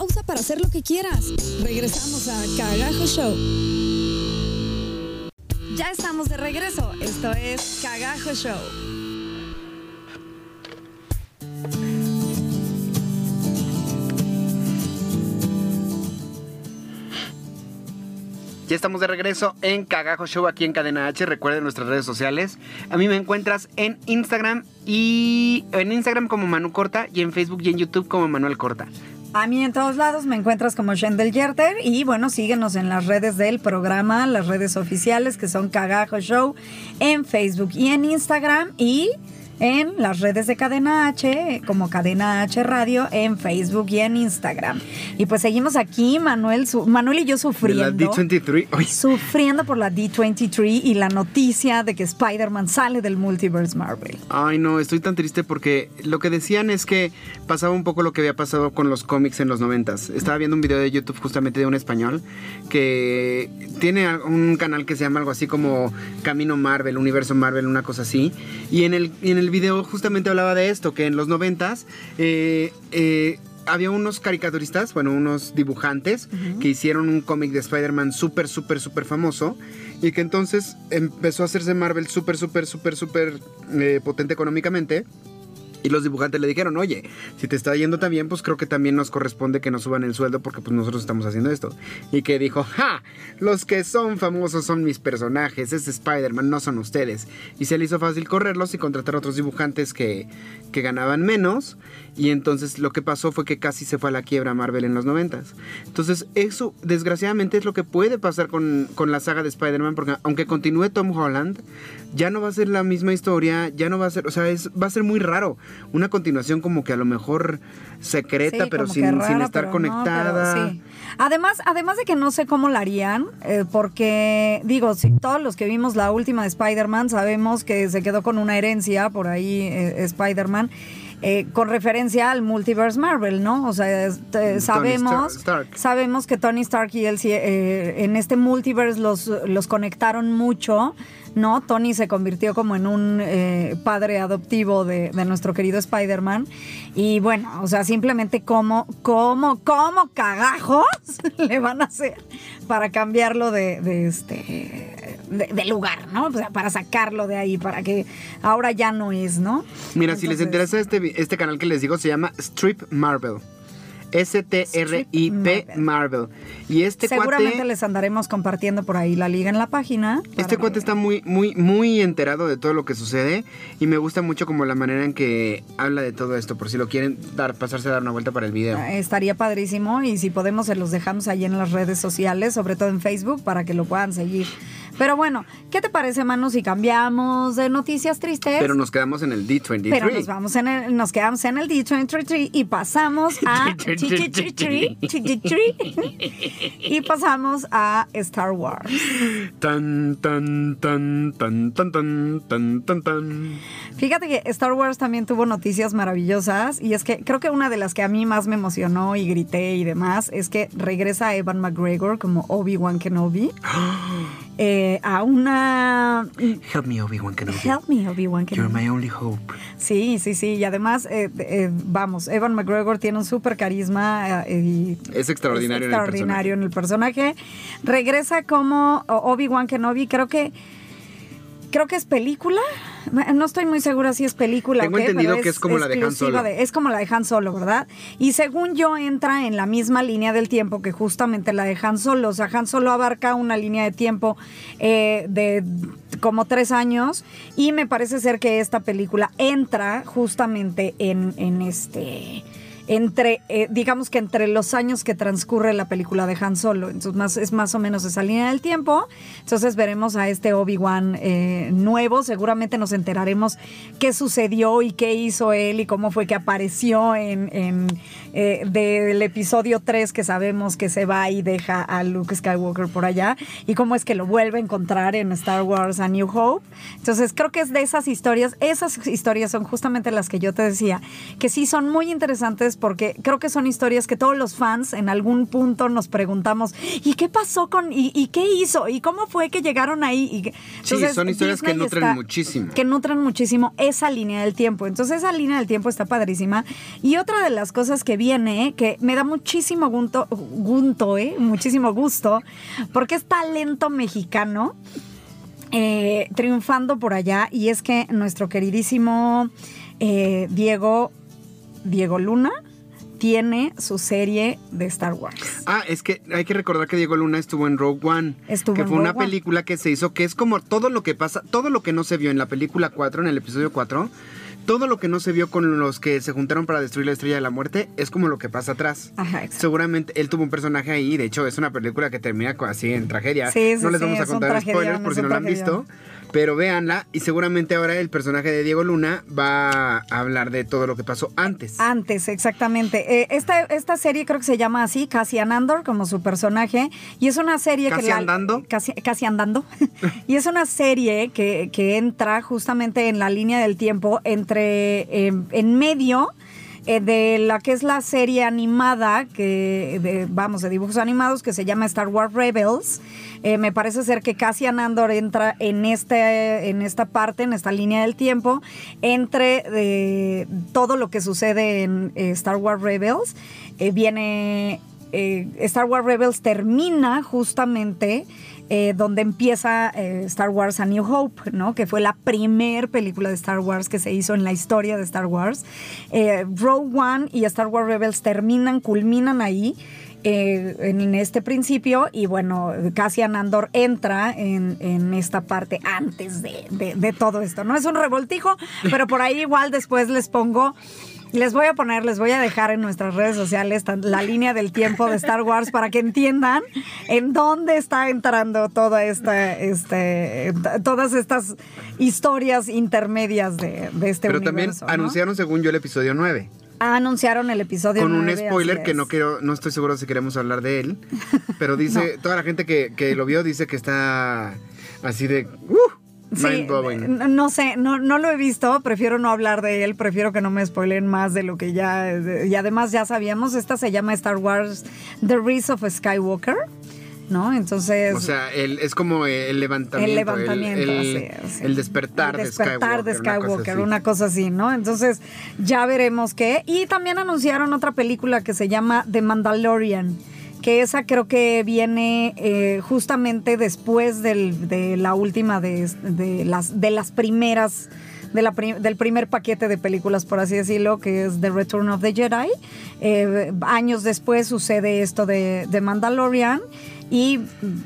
Pausa para hacer lo que quieras. Regresamos a Cagajo Show. Ya estamos de regreso. Esto es Cagajo Show. Ya estamos de regreso en Cagajo Show aquí en Cadena H. Recuerden nuestras redes sociales. A mí me encuentras en Instagram y en Instagram como Manu Corta y en Facebook y en YouTube como Manuel Corta. A mí en todos lados me encuentras como Shendel Yerter y bueno, síguenos en las redes del programa, las redes oficiales que son Cagajo Show en Facebook y en Instagram y en las redes de Cadena H como Cadena H Radio en Facebook y en Instagram. Y pues seguimos aquí, Manuel, su- Manuel y yo De la sufriendo. D23. Oye, Sufriendo por la D23 y la noticia de que Spider-Man sale del multiverse Marvel. Ay, no, estoy tan triste porque lo que decían es que pasaba un poco lo que había pasado con los cómics en los noventas. Estaba viendo un video de YouTube justamente de un español que tiene un canal que se llama algo así como Camino Marvel, Universo Marvel, una cosa así. Y en el, y en el video justamente hablaba de esto, que en los noventas... eh, eh, había unos caricaturistas, bueno, unos dibujantes que hicieron un cómic de Spider-Man súper, súper, súper famoso y que entonces empezó a hacerse Marvel súper, súper, súper, súper eh, potente económicamente. Y los dibujantes le dijeron, oye, si te está yendo tan bien, pues creo que también nos corresponde que nos suban el sueldo porque pues nosotros estamos haciendo esto. Y que dijo, ja, los que son famosos son mis personajes, es Spider-Man, no son ustedes. Y se le hizo fácil correrlos y contratar a otros dibujantes que, que ganaban menos. Y entonces lo que pasó fue que casi se fue a la quiebra Marvel en los noventas. Entonces eso desgraciadamente es lo que puede pasar con, con la saga de Spider-Man porque aunque continúe Tom Holland, ya no va a ser la misma historia, ya no va a ser, o sea, es, va a ser muy raro. Una continuación como que a lo mejor secreta, Sí, pero sin, sin estar pero no, conectada. pero sí. Además, además de que no sé cómo la harían, eh, porque digo, si todos los que vimos la última de Spider-Man sabemos que se quedó con una herencia por ahí eh, Spider-Man. eh, con referencia al multiverse Marvel, ¿no? O sea, sabemos, sabemos que Tony Stark y él eh, en este multiverse los, los conectaron mucho. ¿No? Tony se convirtió como en un eh, padre adoptivo de, de nuestro querido Spider-Man. Y bueno, o sea, simplemente cómo, cómo, cómo cagajos le van a hacer para cambiarlo de, de este de, de lugar, ¿no? O sea, para sacarlo de ahí, para que ahora ya no es, ¿no? Mira, si les interesa este, este canal que les digo, se llama Strip Marvel. S-T-R-I-P Marvel. Y este Seguramente cuate. les andaremos compartiendo por ahí la liga en la página. Este cuate está muy, muy, muy enterado de todo lo que sucede y me gusta mucho como la manera en que habla de todo esto, por si lo quieren dar, pasarse a dar una vuelta para el video. Estaría padrísimo y si podemos se los dejamos ahí en las redes sociales, sobre todo en Facebook, para que lo puedan seguir. Pero bueno, ¿qué te parece, Manu, si cambiamos de noticias tristes? Pero nos quedamos en el D23. Pero nos vamos en el, nos quedamos en el D23 y pasamos a y pasamos a Star Wars. Tan, tan, tan, tan, tan, tan, tan, tan, tan. Fíjate que Star Wars también tuvo noticias maravillosas y es que creo que una de las que a mí más me emocionó y grité y demás es que regresa Evan McGregor como Obi-Wan Kenobi eh, a una... Help me, Obi-Wan Kenobi. Help me, Obi-Wan You're Kenobi. my only hope. Sí, sí, sí. Y además, eh, eh, vamos, Evan McGregor tiene un súper carisma eh, y Es extraordinario, es extraordinario en el personaje. Regresa como Obi-Wan Kenobi, creo que creo que es película. No estoy muy segura si es película Tengo o qué, entendido pero que es como la de Han Solo. de- es como la de Han Solo, ¿verdad? Y según yo entra en la misma línea del tiempo que justamente la de Han Solo. O sea, Han Solo abarca una línea de tiempo eh, de como tres años y me parece ser que esta película entra justamente en, en este entre, eh, digamos que entre los años que transcurre la película de Han Solo. Entonces más, es más o menos esa línea del tiempo. Entonces veremos a este Obi-Wan eh, nuevo. Seguramente nos enteraremos qué sucedió y qué hizo él y cómo fue que apareció en, en, eh, del episodio 3 que sabemos que se va y deja a Luke Skywalker por allá y cómo es que lo vuelve a encontrar en Star Wars A New Hope. Entonces creo que es de esas historias, esas historias son justamente las que yo te decía, que sí son muy interesantes porque creo que son historias que todos los fans en algún punto nos preguntamos, ¿y qué pasó con, y, y qué hizo? ¿Y cómo fue que llegaron ahí? Y que- Sí, entonces, son historias que Disney nutren está- muchísimo. que nutren muchísimo esa línea del tiempo. Entonces esa línea del tiempo está padrísima. Y otra de las cosas que viene, que me da muchísimo gusto, gusto, ¿eh? muchísimo gusto, porque es talento mexicano. eh, triunfando por allá y es que nuestro queridísimo eh, Diego Diego Luna tiene su serie de Star Wars. Ah, es que hay que recordar que Diego Luna estuvo en Rogue One. Estuvo que en fue una One. película que se hizo que es como todo lo que pasa, todo lo que no se vio en la película 4, en el episodio 4, todo lo que no se vio con los que se juntaron para destruir la estrella de la muerte es como lo que pasa atrás. Ajá, exacto. Seguramente él tuvo un personaje ahí, de hecho es una película que termina así en tragedia. Sí, sí, no les sí, vamos a contar spoilers por si no la han visto, pero véanla y seguramente ahora el personaje de Diego Luna va a hablar de todo lo que pasó antes. Antes, exactamente. Eh, esta, esta serie creo que se llama así, Cassian Andor, como su personaje. Y es una serie que... ¿Casi la- andando? Casi, casi andando. y es una serie que, que entra justamente en la línea del tiempo entre... eh, en medio eh, de la que es la serie animada, que de- vamos, de dibujos animados, que se llama Star Wars Rebels. Eh, me parece ser que Cassian Andor entra en, este, en esta parte, en esta línea del tiempo, entre eh, todo lo que sucede en eh, Star Wars Rebels. Viene. Star Wars Rebels termina justamente eh, donde empieza eh, Star Wars A New Hope, ¿no? Que fue la primer película de Star Wars que se hizo en la historia de Star Wars. Eh, Rogue One y Star Wars Rebels terminan, culminan ahí. en este principio y bueno, Cassian Andor entra en, esta parte antes de, de- de todo esto, ¿no? Es un revoltijo, pero por ahí igual después les pongo les voy a poner, les voy a dejar en nuestras redes sociales la línea del tiempo de Star Wars para que entiendan en dónde está entrando toda esta, este, todas estas historias intermedias de, de este Pero también. ¿no? anunciaron, según yo, el episodio 9. Anunciaron el episodio Con un 9, spoiler que no quiero, no estoy seguro si queremos hablar de él. Pero dice, toda la gente que, que lo vio dice que está así de. ¡uh! Sí, no sé, no, no lo he visto, prefiero no hablar de él, prefiero que no me spoilen más de lo que ya... y además ya sabíamos, esta se llama Star Wars The Rise of Skywalker, ¿no? Entonces... O sea, el- es como el levantamiento. el levantamiento, el, el- el despertar, El despertar de de Skywalker. Skywalker, una una, cosa así. cosa así, ¿no? Entonces ya veremos qué. Y también anunciaron otra película que se llama The Mandalorian, que esa creo que viene eh, justamente después del- de la última de, las, de las primeras. de la del primer paquete de películas, por así decirlo, que es The Return of the Jedi. Eh, años después sucede esto de, de Mandalorian y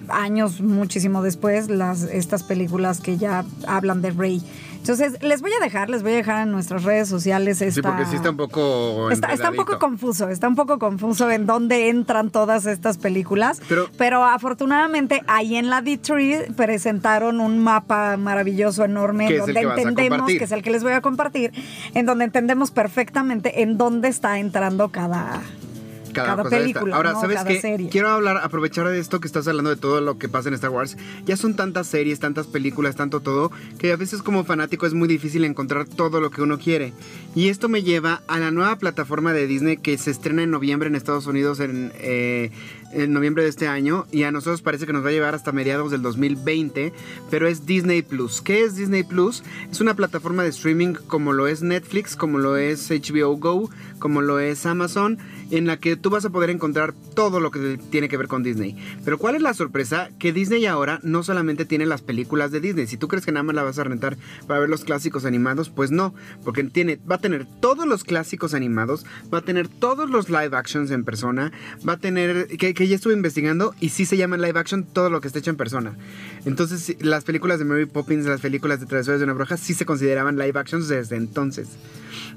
años muchísimo después las, estas películas que ya hablan de Rey. Entonces, les voy a dejar, les voy a dejar en nuestras redes sociales esta... Sí, porque sí está un poco. Está, está un poco confuso, está un poco confuso en dónde entran todas estas películas. Pero- afortunadamente ahí en la D3 presentaron un mapa maravilloso, enorme, el donde entendemos, que es el que les voy a compartir, en donde entendemos perfectamente en dónde está entrando cada, cada, cosa de esta. película. Ahora, ¿no? ¿sabes qué? serie. Quiero hablar, aprovechar de esto que estás hablando de todo lo que pasa en Star Wars. Ya son tantas series, tantas películas, tanto todo, que a veces como fanático es muy difícil encontrar todo lo que uno quiere. Y esto me lleva a la nueva plataforma de Disney que se estrena en noviembre en Estados Unidos, en, eh, en noviembre de este año. Y a nosotros parece que nos va a llevar hasta mediados del 2020. Pero es Disney Plus. ¿Qué es Disney Plus? Es una plataforma de streaming como lo es Netflix, como lo es HBO Go, como lo es Amazon, en la que tú vas a poder encontrar todo lo que tiene que ver con Disney. Pero ¿cuál es la sorpresa? Que Disney ahora no solamente tiene las películas de Disney. Si tú crees que nada más la vas a rentar para ver los clásicos animados, pues no, porque tiene, va a tener todos los clásicos animados, va a tener todos los live actions en persona, va a tener, que, ya estuve investigando y sí se llama live action todo lo que está hecho en persona. Entonces las películas de Mary Poppins, las películas de Travesuras de una Bruja sí se consideraban live actions desde entonces.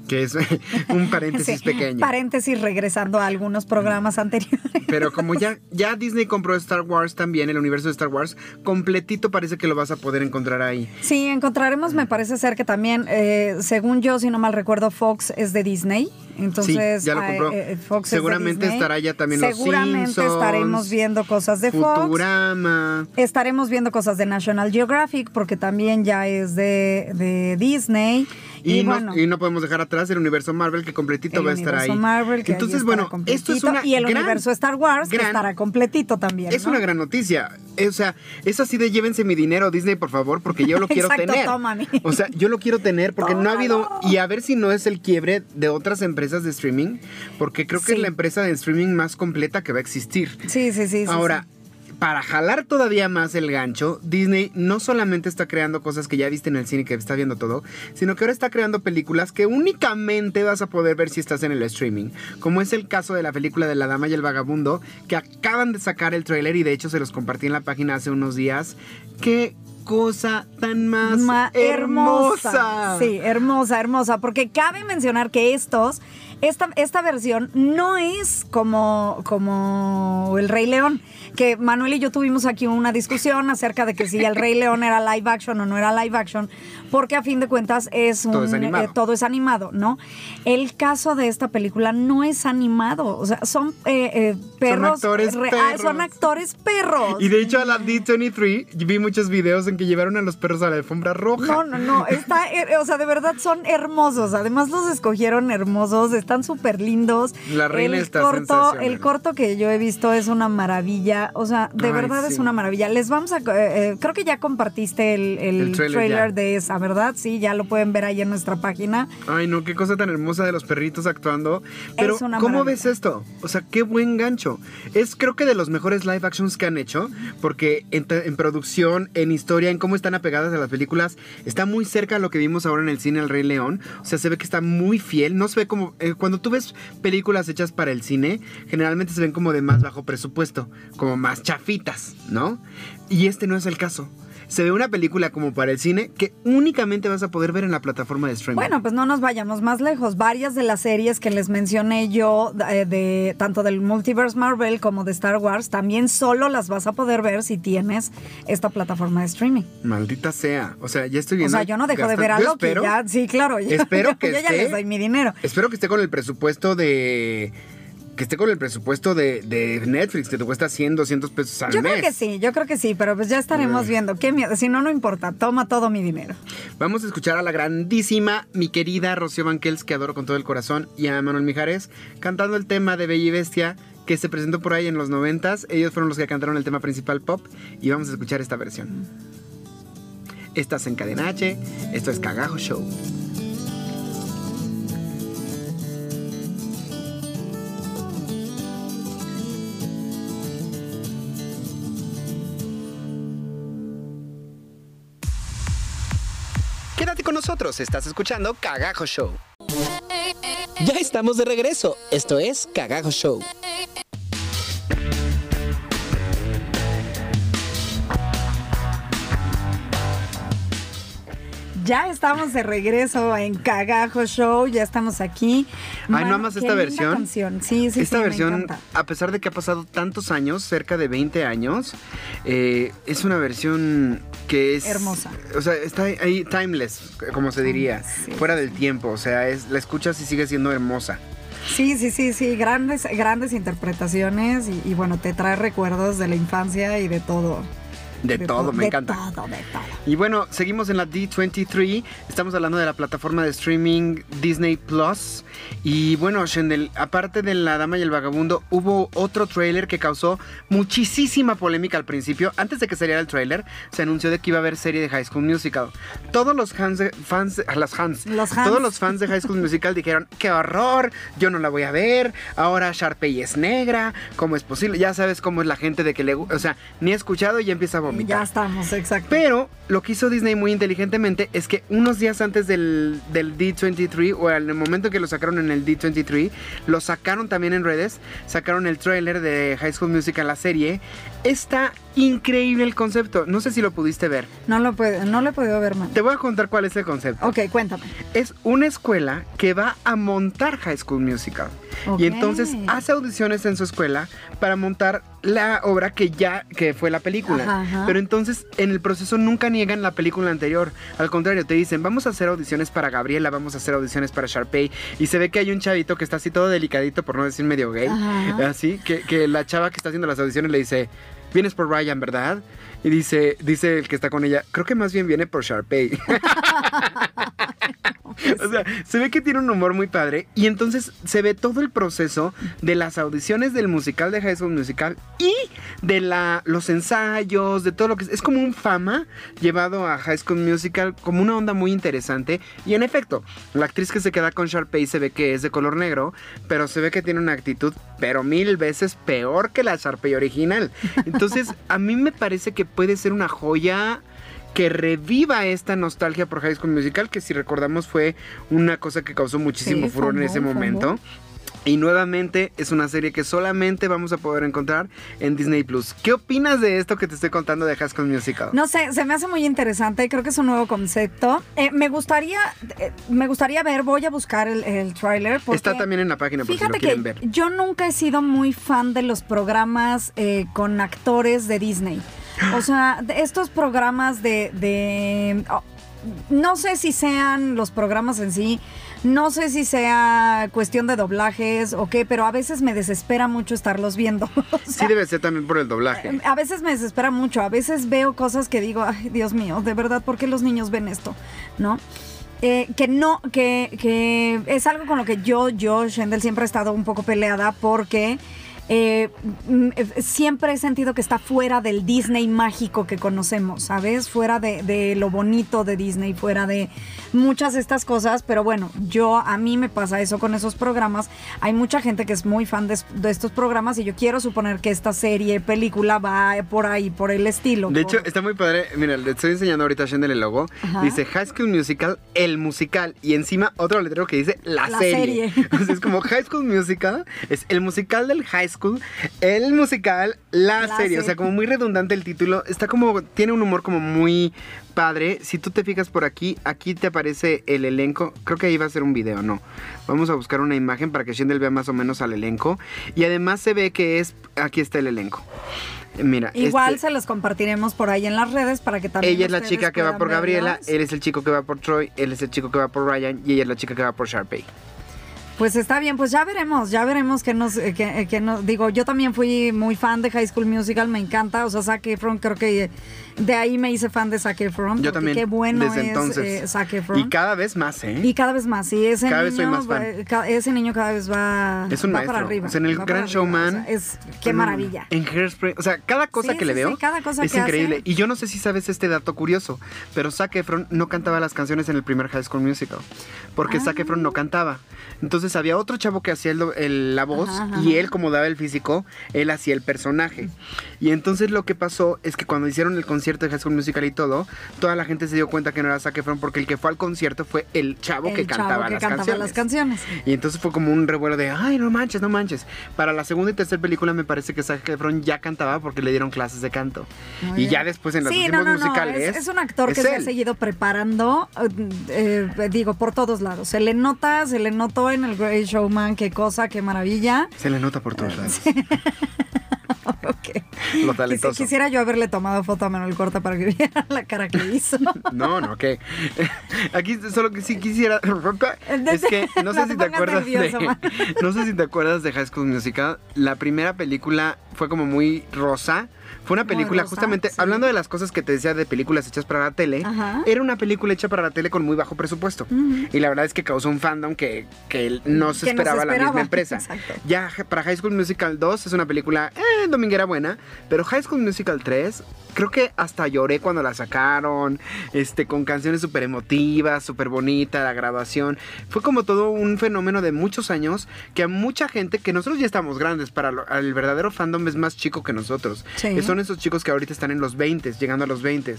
Que es un paréntesis Sí, pequeño. Paréntesis regresando a algunos programas anteriores. Pero como ya, ya Disney compró Star Wars también, el universo de Star Wars, completito parece que lo vas a poder encontrar ahí. Sí, encontraremos, me parece ser que también, eh, según yo, si no mal recuerdo, Fox es de Disney. Entonces, Sí, ya lo compró. eh, eh, Fox Seguramente es de estará ya también los Seguramente Simpsons, estaremos viendo cosas de Fox. Futurama. Estaremos viendo cosas de National Geographic porque también ya es de, de Disney. Y, Y, no, bueno, y no podemos dejar atrás el universo Marvel que completito va a estar ahí. universo Marvel, que Entonces, bueno, esto es una Y el gran- universo Star Wars, que estará completito también. Es ¿no? una gran noticia. O sea, es así de llévense mi dinero, Disney, por favor, porque yo lo quiero Exacto, tener. O sea, yo lo quiero tener porque no ha habido. Y a ver si no es el quiebre de otras empresas de streaming, porque creo que es la empresa de streaming más completa que va a existir. Sí, sí, sí. sí, Ahora, para jalar todavía más el gancho, Disney no solamente está creando cosas que ya viste en el cine que está viendo todo, sino que ahora está creando películas que únicamente vas a poder ver si estás en el streaming. Como es el caso de la película de La Dama y el Vagabundo, que acaban de sacar el tráiler y de hecho se los compartí en la página hace unos días. ¡Qué cosa tan más Ma- hermosa! Sí, hermosa, hermosa. Porque cabe mencionar que estos, esta, esta versión no es como, como El Rey León. Que Manuel y yo tuvimos aquí una discusión acerca de que si El Rey León era live action o no era live action, porque a fin de cuentas es un, Todo es animado. eh, todo es animado, ¿no? El caso de esta película no es animado, o sea, son eh, eh, perros, actores re- ah, perros. son actores perros. Y de hecho a la D23 vi muchos videos en que llevaron a los perros a la alfombra roja. No, no, no, está, eh, o sea, de verdad son hermosos. Además los escogieron hermosos, están súper lindos. La reina el está corto. El corto que yo he visto es una maravilla, o sea, de Ay, verdad es una maravilla. Les vamos a, eh, eh, creo que ya compartiste el, el trailer de esa, ¿verdad? Sí, ya lo pueden ver ahí en nuestra página. Ay, no, qué cosa tan hermosa de los perritos actuando. Pero, Es una ¿cómo ves esto? O sea, qué buen gancho. Es creo que de los mejores live actions que han hecho, porque en producción, en historia, en cómo están apegadas a las películas, está muy cerca a lo que vimos ahora en el cine El Rey León. O sea, se ve que está muy fiel. No se ve como. eh, cuando tú ves películas hechas para el cine, generalmente se ven como de más bajo presupuesto, como más chafitas, ¿no? Y este no es el caso. Se ve una película como para el cine que únicamente vas a poder ver en la plataforma de streaming. Bueno, pues no nos vayamos más lejos. Varias de las series que les mencioné yo, eh, de tanto del Multiverse Marvel como de Star Wars, también solo las vas a poder ver si tienes esta plataforma de streaming. Maldita sea. O sea, ya estoy O viendo. sea, yo no dejo de ver a Loki. espero- ya, sí, claro. yo- espero yo- que yo ya esté- les doy mi dinero. Espero que esté con el presupuesto de. Que esté con el presupuesto de, de Netflix, que te cuesta 100, 200 pesos al Yo mes. creo que sí, yo creo que sí, pero pues ya estaremos viendo. Qué miedo, si no, no importa, toma todo mi dinero. Vamos a escuchar a la grandísima, mi querida Rocío Banquels, que adoro con todo el corazón, y a Manuel Mijares, cantando el tema de Bella y Bestia, que se presentó por ahí en los noventas. Ellos fueron los que cantaron el tema principal pop, y vamos a escuchar esta versión. Estás en Cadena H, esto es Cagajo Show. Estás escuchando Cagajo Show. Ya estamos de regreso, esto es Cagajo Show. Ya estamos de regreso en Cagajo Show, ya estamos aquí. Ay, ¿no amas esta versión? canción. Sí, sí, Esta sí, versión, me a pesar de que ha pasado tantos años, cerca de 20 años, eh, es una versión que es... Hermosa. O sea, está ahí timeless, como se diría, Sí, fuera del tiempo. O sea, es, la escuchas y sigue siendo hermosa. Sí, sí, sí, sí, grandes, grandes interpretaciones y, y bueno, te trae recuerdos de la infancia y de todo. De, todo, to- me de encanta. todo, de todo. Y bueno, seguimos en la D23. Estamos hablando de la plataforma de streaming Disney Plus. Y bueno, Shendel, aparte de La Dama y el Vagabundo, hubo otro tráiler que causó muchísima polémica al principio. Antes de que saliera el tráiler, se anunció de que iba a haber serie de High School Musical. Todos los fans, de- fans, las Los fans. todos los fans de High School Musical dijeron, qué horror, yo no la voy a ver. Ahora Sharpay es negra, ¿cómo es posible? Ya sabes cómo es la gente de que le, o sea, ni he escuchado y ya empieza a Ya estamos, exacto. Pero lo que hizo Disney muy inteligentemente es que unos días antes del, del D23 o en el momento que lo sacaron en el D23, lo sacaron también en redes, sacaron el tráiler de High School Musical, la serie. Está increíble el concepto. No sé si lo pudiste ver. No lo, puedo, no lo he podido ver, man. Te voy a contar cuál es el concepto. Ok, cuéntame. Es una escuela que va a montar High School Musical. Ok. Y entonces hace audiciones en su escuela para montar la obra que ya que fue la película. Ajá, ajá. Pero entonces en el proceso nunca niegan la película anterior. Al contrario, te dicen, vamos a hacer audiciones para Gabriela, vamos a hacer audiciones para Sharpay. Y se ve que hay un chavito que está así todo delicadito, por no decir medio gay. Ajá. Así, que, que la chava que está haciendo las audiciones le dice, vienes por Ryan, ¿verdad? Y dice, dice el que está con ella, creo que más bien viene por Sharpay. O sea, se ve que tiene un humor muy padre y entonces se ve todo el proceso de las audiciones del musical de High School Musical y de la, los ensayos, de todo lo que es. Es como un fama llevado a High School Musical, como una onda muy interesante. Y en efecto, la actriz que se queda con Sharpay se ve que es de color negro, pero se ve que tiene una actitud, pero mil veces peor que la Sharpay original. Entonces, a mí me parece que puede ser una joya que reviva esta nostalgia por High School Musical, que si recordamos fue una cosa que causó muchísimo Sí, furor en ese momento. Y nuevamente es una serie que solamente vamos a poder encontrar en Disney Plus. ¿Qué opinas de esto que te estoy contando de School Musical? No sé, se me hace muy interesante, creo que es un nuevo concepto. Eh, me gustaría eh, me gustaría ver, voy a buscar el, el tráiler. Está también en la página por si Fíjate lo quieren que ver. yo nunca he sido muy fan de los programas eh, con actores de Disney. O sea, estos programas de... de- oh, no sé si sean los programas en sí, no sé si sea cuestión de doblajes o qué, pero a veces me desespera mucho estarlos viendo. O Sí debe ser también por el doblaje. a veces me desespera mucho, a veces veo cosas que digo, ay, Dios mío, de verdad, ¿por qué los niños ven esto? ¿No? Eh, que no, que, que es algo con lo que yo, yo, Shendel, siempre he estado un poco peleada porque eh, mm, eh, siempre he sentido que está fuera del Disney mágico que conocemos, ¿sabes? Fuera de, de lo bonito de Disney, fuera de muchas de estas cosas, pero bueno, yo a mí me pasa eso con esos programas. Hay mucha gente que es muy fan de, de estos programas y yo quiero suponer que esta serie, película va por ahí, por el estilo. De por- hecho, está muy padre. Mira, le estoy enseñando ahorita a Shendel el logo. Ajá. Dice High School Musical, el musical. Y encima otro letrero que dice la, La serie. serie. Entonces es como High School Musical, es el musical del High School, el musical, la, La serie. O sea, como muy redundante el título. Está como, tiene un humor como muy padre. Si tú te fijas por aquí, aquí te aparece el elenco. Creo que ahí va a ser un video, no. Vamos a buscar una imagen para que Shendel vea más o menos al elenco. Y además se ve que es, aquí está el elenco. Mira, Igual este- se los compartiremos por ahí en las redes para que también. ella es la chica que va por Gabriela, verlos. él es el chico que va por Troy, él es el chico que va por Ryan y ella es la chica que va por Sharpay. Pues está bien, pues ya veremos, ya veremos que nos, eh, que, eh, que no, digo, yo también fui muy fan de High School Musical, me encanta, o sea, Zac Efron, creo que de ahí me hice fan de Zac Efron. Yo también. Qué bueno desde es entonces. eh, Zac Efron. Y cada vez más, ¿eh? Y cada vez más, sí, ese Cada niño, vez soy más fan. va- ca- ese niño cada vez va, Es un va maestro. para arriba. O sea, en el Gran Showman. o sea, es, qué maravilla. En Hairspray. O sea, cada cosa Sí, que le veo sí, cada cosa es que increíble. hace. Y yo no sé si sabes este dato curioso, pero Zac Efron no cantaba las canciones en el primer High School Musical. Porque Zac Efron no cantaba. Entonces había otro chavo que hacía el el- la voz Ajá, ajá. y él, como daba el físico, él hacía el personaje. Y entonces lo que pasó es que cuando hicieron el concierto de High School Musical y todo, toda la gente se dio cuenta que no era Zac Efron porque el que fue al concierto fue el chavo que El chavo cantaba, que las, cantaba canciones. las canciones. Y entonces fue como un revuelo de, ay, no manches, no manches. Para la segunda y tercera película me parece que Zac Efron ya cantaba porque le dieron clases de canto. Muy y bien. ya después en los sí, últimos no, no, no, musicales. Es, es un actor que es se ha él. seguido preparando, eh, digo, por todos lados. Se le nota, se le notó en el Great Showman, qué cosa, qué maravilla. Se le nota por todos lados. Ok. Lo talentoso. Quisiera yo haberle tomado foto a Manuel Corta para que viera la cara que hizo. No, no, que aquí solo que sí quisiera es que no sé No si te acuerdas nervioso, de no sé si te acuerdas de High School Musical. La primera película fue como muy rosa. Fue una película justamente sí. hablando de las cosas que te decía de películas hechas para la tele. Ajá. Era una película hecha para la tele con muy bajo presupuesto. Y la verdad es que causó un fandom que, que no se Que no se esperaba la misma esperaba. empresa. Exacto. Ya para High School Musical 2 es una película eh, dominguera buena, pero High School Musical 3 creo que hasta lloré cuando la sacaron, este con canciones súper emotivas, súper bonita, la graduación. Fue como todo un fenómeno de muchos años que a mucha gente, que nosotros ya estamos grandes, para lo- el verdadero fandom es más chico que nosotros. Sí. Que son esos chicos que ahorita están en los 20, llegando a los 20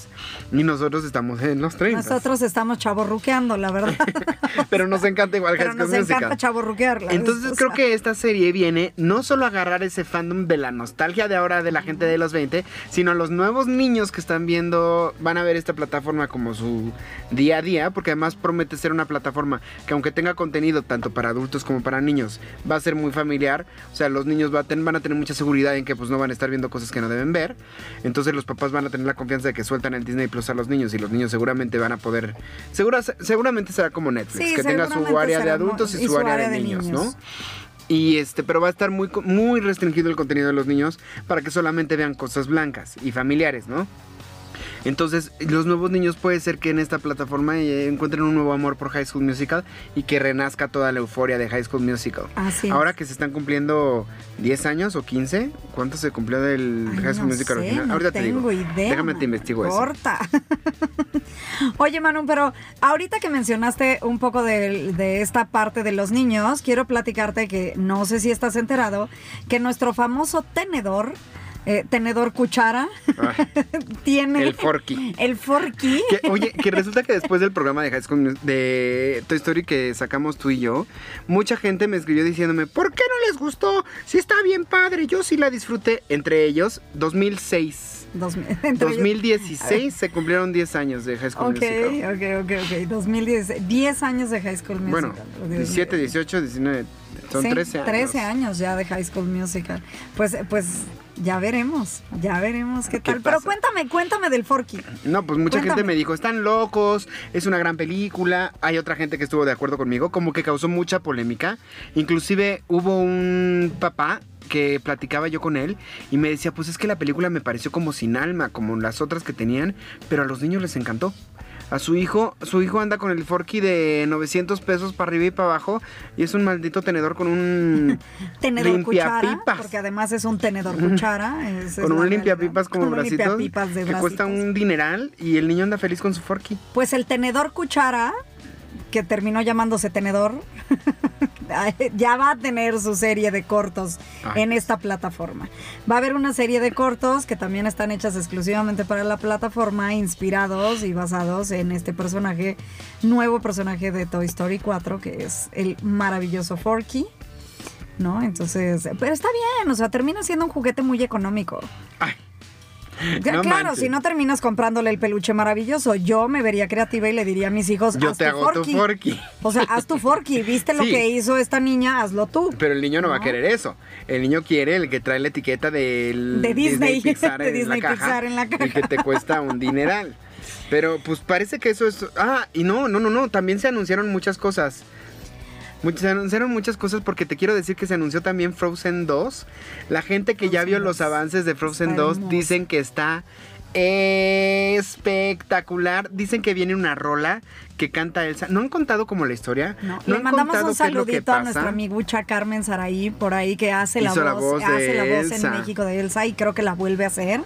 y nosotros estamos en los 30. Nosotros estamos chavorruqueando, la verdad. Pero nos encanta igual Pero High nos School encanta Musical. chavorruquearla. Entonces creo sea, que esta serie viene no solo a agarrar ese fandom de la nostalgia de ahora de la gente de los 20, sino a los nuevos niños que están viendo, van a ver esta plataforma como su día a día, porque además promete ser una plataforma que aunque tenga contenido tanto para adultos como para niños, va a ser muy familiar, o sea, los niños va a ten- van a tener mucha seguridad en que pues no van a estar viendo cosas que no deben ver, entonces los papás van a tener la confianza de que sueltan el Disney Plus a los niños y los niños seguramente van a poder, segura, seguramente será como Netflix, Sí, que tenga su área de adultos y, su, área, de, niños, ¿no? Y este, pero va a estar muy, muy restringido el contenido de los niños para que solamente vean cosas blancas y familiares, ¿no? Entonces, los nuevos niños puede ser que en esta plataforma eh, encuentren un nuevo amor por High School Musical y que renazca toda la euforia de High School Musical. Así es. Ahora que se están cumpliendo 10 años o 15, ¿cuánto se cumplió del Ay, High School no Musical sé, original? no Ahorita te tengo digo. idea. Déjame te investigo eso. Corta. Oye, Manu, pero ahorita que mencionaste un poco de, de esta parte de los niños, quiero platicarte que no sé si estás enterado, que nuestro famoso tenedor, eh, tenedor cuchara, Ay, tiene... el Forky. El forky. Que, oye, que resulta que después del programa de High School de Toy Story que sacamos tú y yo, mucha gente me escribió diciéndome, ¿por qué no les gustó? Si está bien padre, yo sí la disfruté. Entre ellos, 2006. Dos mil- entre ellos- 2016 se cumplieron 10 años de High School Ok, Musical. ok, ok, ok. 2010, 10 años de High School Musical. Bueno, Oh, Dios 17, mío. 18, 19, son Sí, 13 años. 13 años ya de High School Musical. Pues, pues ya veremos, ya veremos qué ¿Qué tal. Pero cuéntame, cuéntame del Forky. No, pues mucha Cuéntame. gente me dijo, están locos, es una gran película. Hay otra gente que estuvo de acuerdo conmigo, como que causó mucha polémica. Inclusive hubo un papá que platicaba yo con él y me decía, pues es que la película me pareció como sin alma, como las otras que tenían, pero a los niños les encantó. A su hijo, su hijo anda con el forky de 900 pesos para arriba y para abajo y es un maldito tenedor con un Tenedor cuchara, limpiapipas. porque además es un tenedor cuchara. es- con un limpiapipas como bracitos limpiapipas de que cuesta un dineral y el niño anda feliz con su forky. Pues el tenedor cuchara, que terminó llamándose tenedor, ya va a tener su serie de cortos Ay. en esta plataforma. Va a haber una serie de cortos que también están hechas exclusivamente para la plataforma, inspirados y basados en este personaje, nuevo personaje de Toy Story 4, que es el maravilloso Forky. ¿No? Entonces, pero está bien, o sea, termina siendo un juguete muy económico. Ay. Ya, No claro, manches. si no terminas comprándole el peluche maravilloso, yo me vería creativa y le diría a mis hijos, Yo haz te tu hago tu forky. O sea, haz tu forky, viste lo que hizo esta niña, hazlo tú. Pero el niño no, va a querer eso. El niño quiere el que trae la etiqueta del De Disney, Pixar, de en, Disney la caja, Pixar en la El que caja. te cuesta un dineral. Pero pues parece que eso es... Ah, y no, no, no, no. También se anunciaron muchas cosas. Muchos- se anunciaron muchas cosas porque te quiero decir que se anunció también Frozen 2. La gente que ya vio los 2. avances de Frozen Está 2 hermosa. dicen que está espectacular. Dicen que viene una rola que canta Elsa. ¿No han contado como la historia? No, ¿No le han mandamos un saludito a nuestra amigucha Carmen Saraí, por ahí que hace la Hizo voz, la voz de hace la voz Elsa. en México de Elsa y creo que la vuelve a hacer,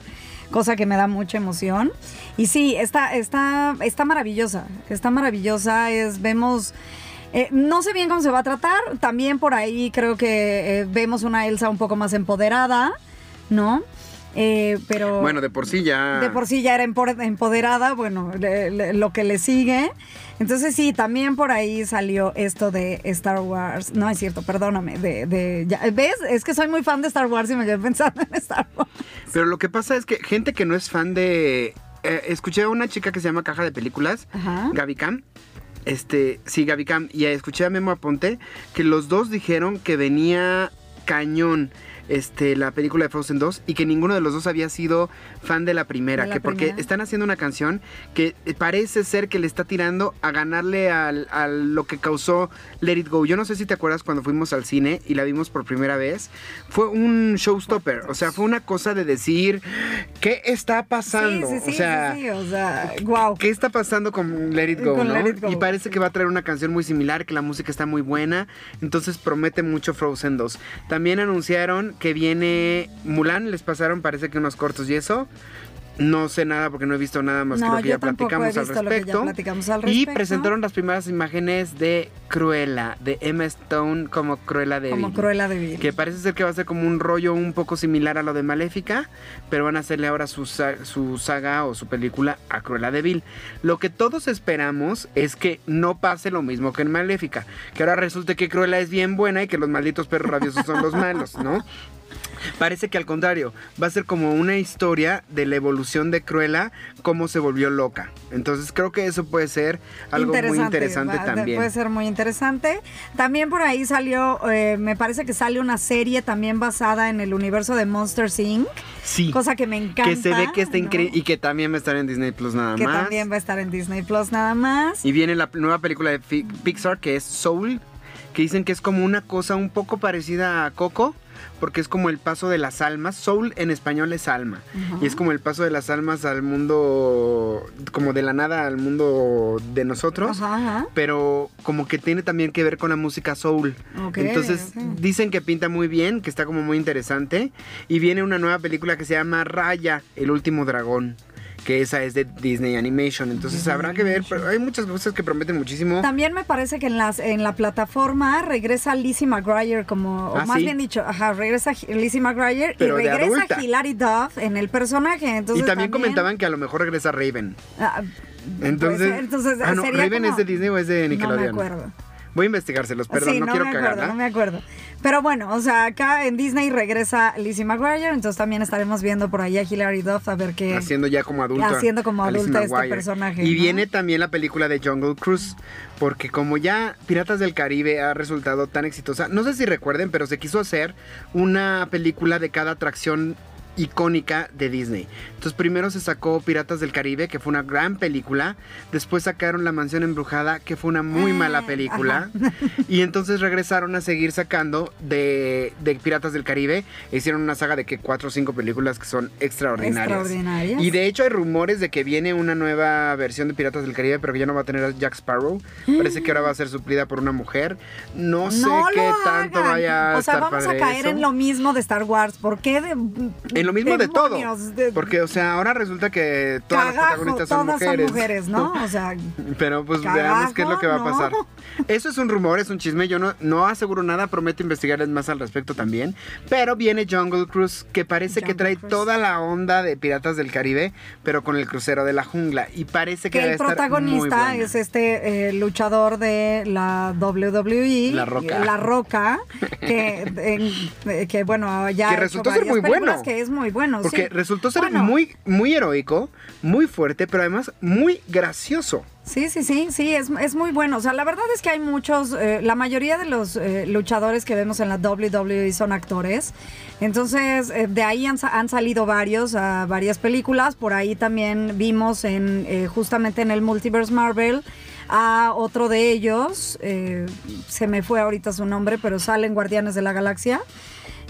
cosa que me da mucha emoción. Y sí, está, está, está maravillosa, está maravillosa, es, vemos... eh, no sé bien cómo se va a tratar, también por ahí creo que eh, vemos una Elsa un poco más empoderada, ¿no? Eh, pero Bueno, de por sí ya. de por sí ya era empo- empoderada, bueno, le- le- lo que le sigue. Entonces sí, también por ahí salió esto de Star Wars. No es cierto, perdóname. De, de- ya- ¿Ves? Es que soy muy fan de Star Wars y me quedé pensando en Star Wars. Pero lo que pasa es que gente que no es fan de. eh, escuché a una chica que se llama Caja de Películas, Ajá. Gaby Cam. Este, sí, Gaby Cam. Y escuché a Memo Aponte que los dos dijeron que venía cañón este, la película de Frozen 2 y que ninguno de los dos había sido fan de la primera. De la que porque están haciendo una canción que eh, parece ser que le está tirando a ganarle al, a lo que causó Let It Go. Yo no sé si te acuerdas cuando fuimos al cine y la vimos por primera vez. Fue un showstopper. O sea, fue una cosa de decir, ¿qué está pasando? Sí, sí, sí, o sea, sí, sí, o sea, wow. ¿Qué está pasando con Let It Go? Con no? Let It Go, Y parece que va a traer una canción muy similar, que la música está muy buena. Entonces promete mucho Frozen 2. También anunciaron que viene Mulan, les pasaron parece que unos cortos y eso. No sé nada porque no he visto nada más que lo que ya platicamos al ya respecto. platicamos al Y presentaron las primeras imágenes de Cruella, de Emma Stone como Cruella de Como Cruella de Vil. que parece ser que va a ser como un rollo un poco similar a lo de Maléfica, pero van a hacerle ahora su, su saga o su película a Cruella de Vil. Lo que todos esperamos es que no pase lo mismo que en Maléfica, que ahora resulte que Cruella es bien buena y que los malditos perros rabiosos son los malos, ¿no? Parece que al contrario, va a ser como una historia de la evolución de Cruella, cómo se volvió loca. Entonces creo que eso puede ser algo muy interesante va- también. Puede ser muy interesante. También por ahí salió, eh, me parece que sale una serie también basada en el universo de Monsters Inc. Sí. Cosa que me encanta. que se ve que está ¿no? increíble y que también va a estar en Disney Plus nada Que más. también va a estar en Disney Plus nada más. Y viene la nueva película de Pixar que es Soul, que dicen que es como una cosa un poco parecida a Coco, porque es como el paso de las almas. Soul en español es alma. Y es como el paso de las almas al mundo, como de la nada al mundo de nosotros. Pero como que tiene también que ver con la música soul. Entonces dicen que pinta muy bien, que está como muy interesante. Y viene una nueva película que se llama Raya, el último dragón. Que esa es de Disney Animation. Entonces habrá que ver. Pero hay muchas cosas que prometen muchísimo. También me parece que en las en la plataforma regresa Lizzie McGuire como, o Ah, más ¿sí? bien dicho, ajá, regresa Lizzie McGuire Pero y regresa. Hilary Duff en el personaje. Entonces y también, comentaban que a lo mejor regresa Raven. Ah, Entonces, puede ser. Entonces, ah, no, Raven como- es de Disney o es de No me Nickelodeon. acuerdo. Voy a investigárselos, perdón, Sí, no, quiero me acuerdo, cagarla. no me acuerdo. Pero bueno, o sea, acá en Disney regresa Lizzie McGuire, entonces también estaremos viendo por ahí a Hilary Duff a ver qué... Haciendo ya como adulta. Haciendo como Lizzie adulta este personaje, Y ¿no? viene también la película de Jungle Cruise. Porque como ya Piratas del Caribe ha resultado tan exitosa, no sé si recuerden, pero se quiso hacer una película de cada atracción icónica de Disney. Entonces primero se sacó Piratas del Caribe, que fue una gran película. Después sacaron La Mansión Embrujada, que fue una muy Ah, mala película. Y entonces regresaron a seguir sacando de, de Piratas del Caribe. E hicieron una saga de que cuatro o cinco películas que son extraordinarias. Extraordinarias. Y de hecho hay rumores de que viene una nueva versión de Piratas del Caribe, pero que ya no va a tener a Jack Sparrow. Parece que ahora va a ser suplida por una mujer. No sé no qué tanto hagan. vaya a O sea, estar vamos a caer eso. en lo mismo de Star Wars. ¿Por qué de Lo mismo de todo. De- Porque, o sea, ahora resulta que todas las Cagajo, protagonistas son todas mujeres. son mujeres, ¿no? O sea, Pero pues Cagajo, veamos qué es lo que va a ¿no? pasar. Eso es un rumor, es un chisme. Yo no, no aseguro nada, prometo investigarles más al respecto también. Pero viene Jungle Cruise, que parece que Jungle trae Cruise. toda la onda de Piratas del Caribe, pero con el crucero de la jungla. Y parece que, que debe el estar muy protagonista buena. es este eh, luchador de la WWE, La Roca. La Roca, que, eh, que bueno, ya Que resultó ser muy bueno. Que es muy bueno, Porque sí. resultó ser Bueno, muy, muy heroico, muy fuerte, pero además muy gracioso. Sí, sí, sí, sí, es, es muy bueno. O sea, la verdad es que hay muchos, eh, la mayoría de los eh, luchadores que vemos en la WWE son actores. Entonces, eh, de ahí han, han salido varios, a varias películas. Por ahí también vimos en, eh, justamente en el Multiverse Marvel, a otro de ellos, se me fue ahorita su nombre, pero salen Guardianes de la Galaxia.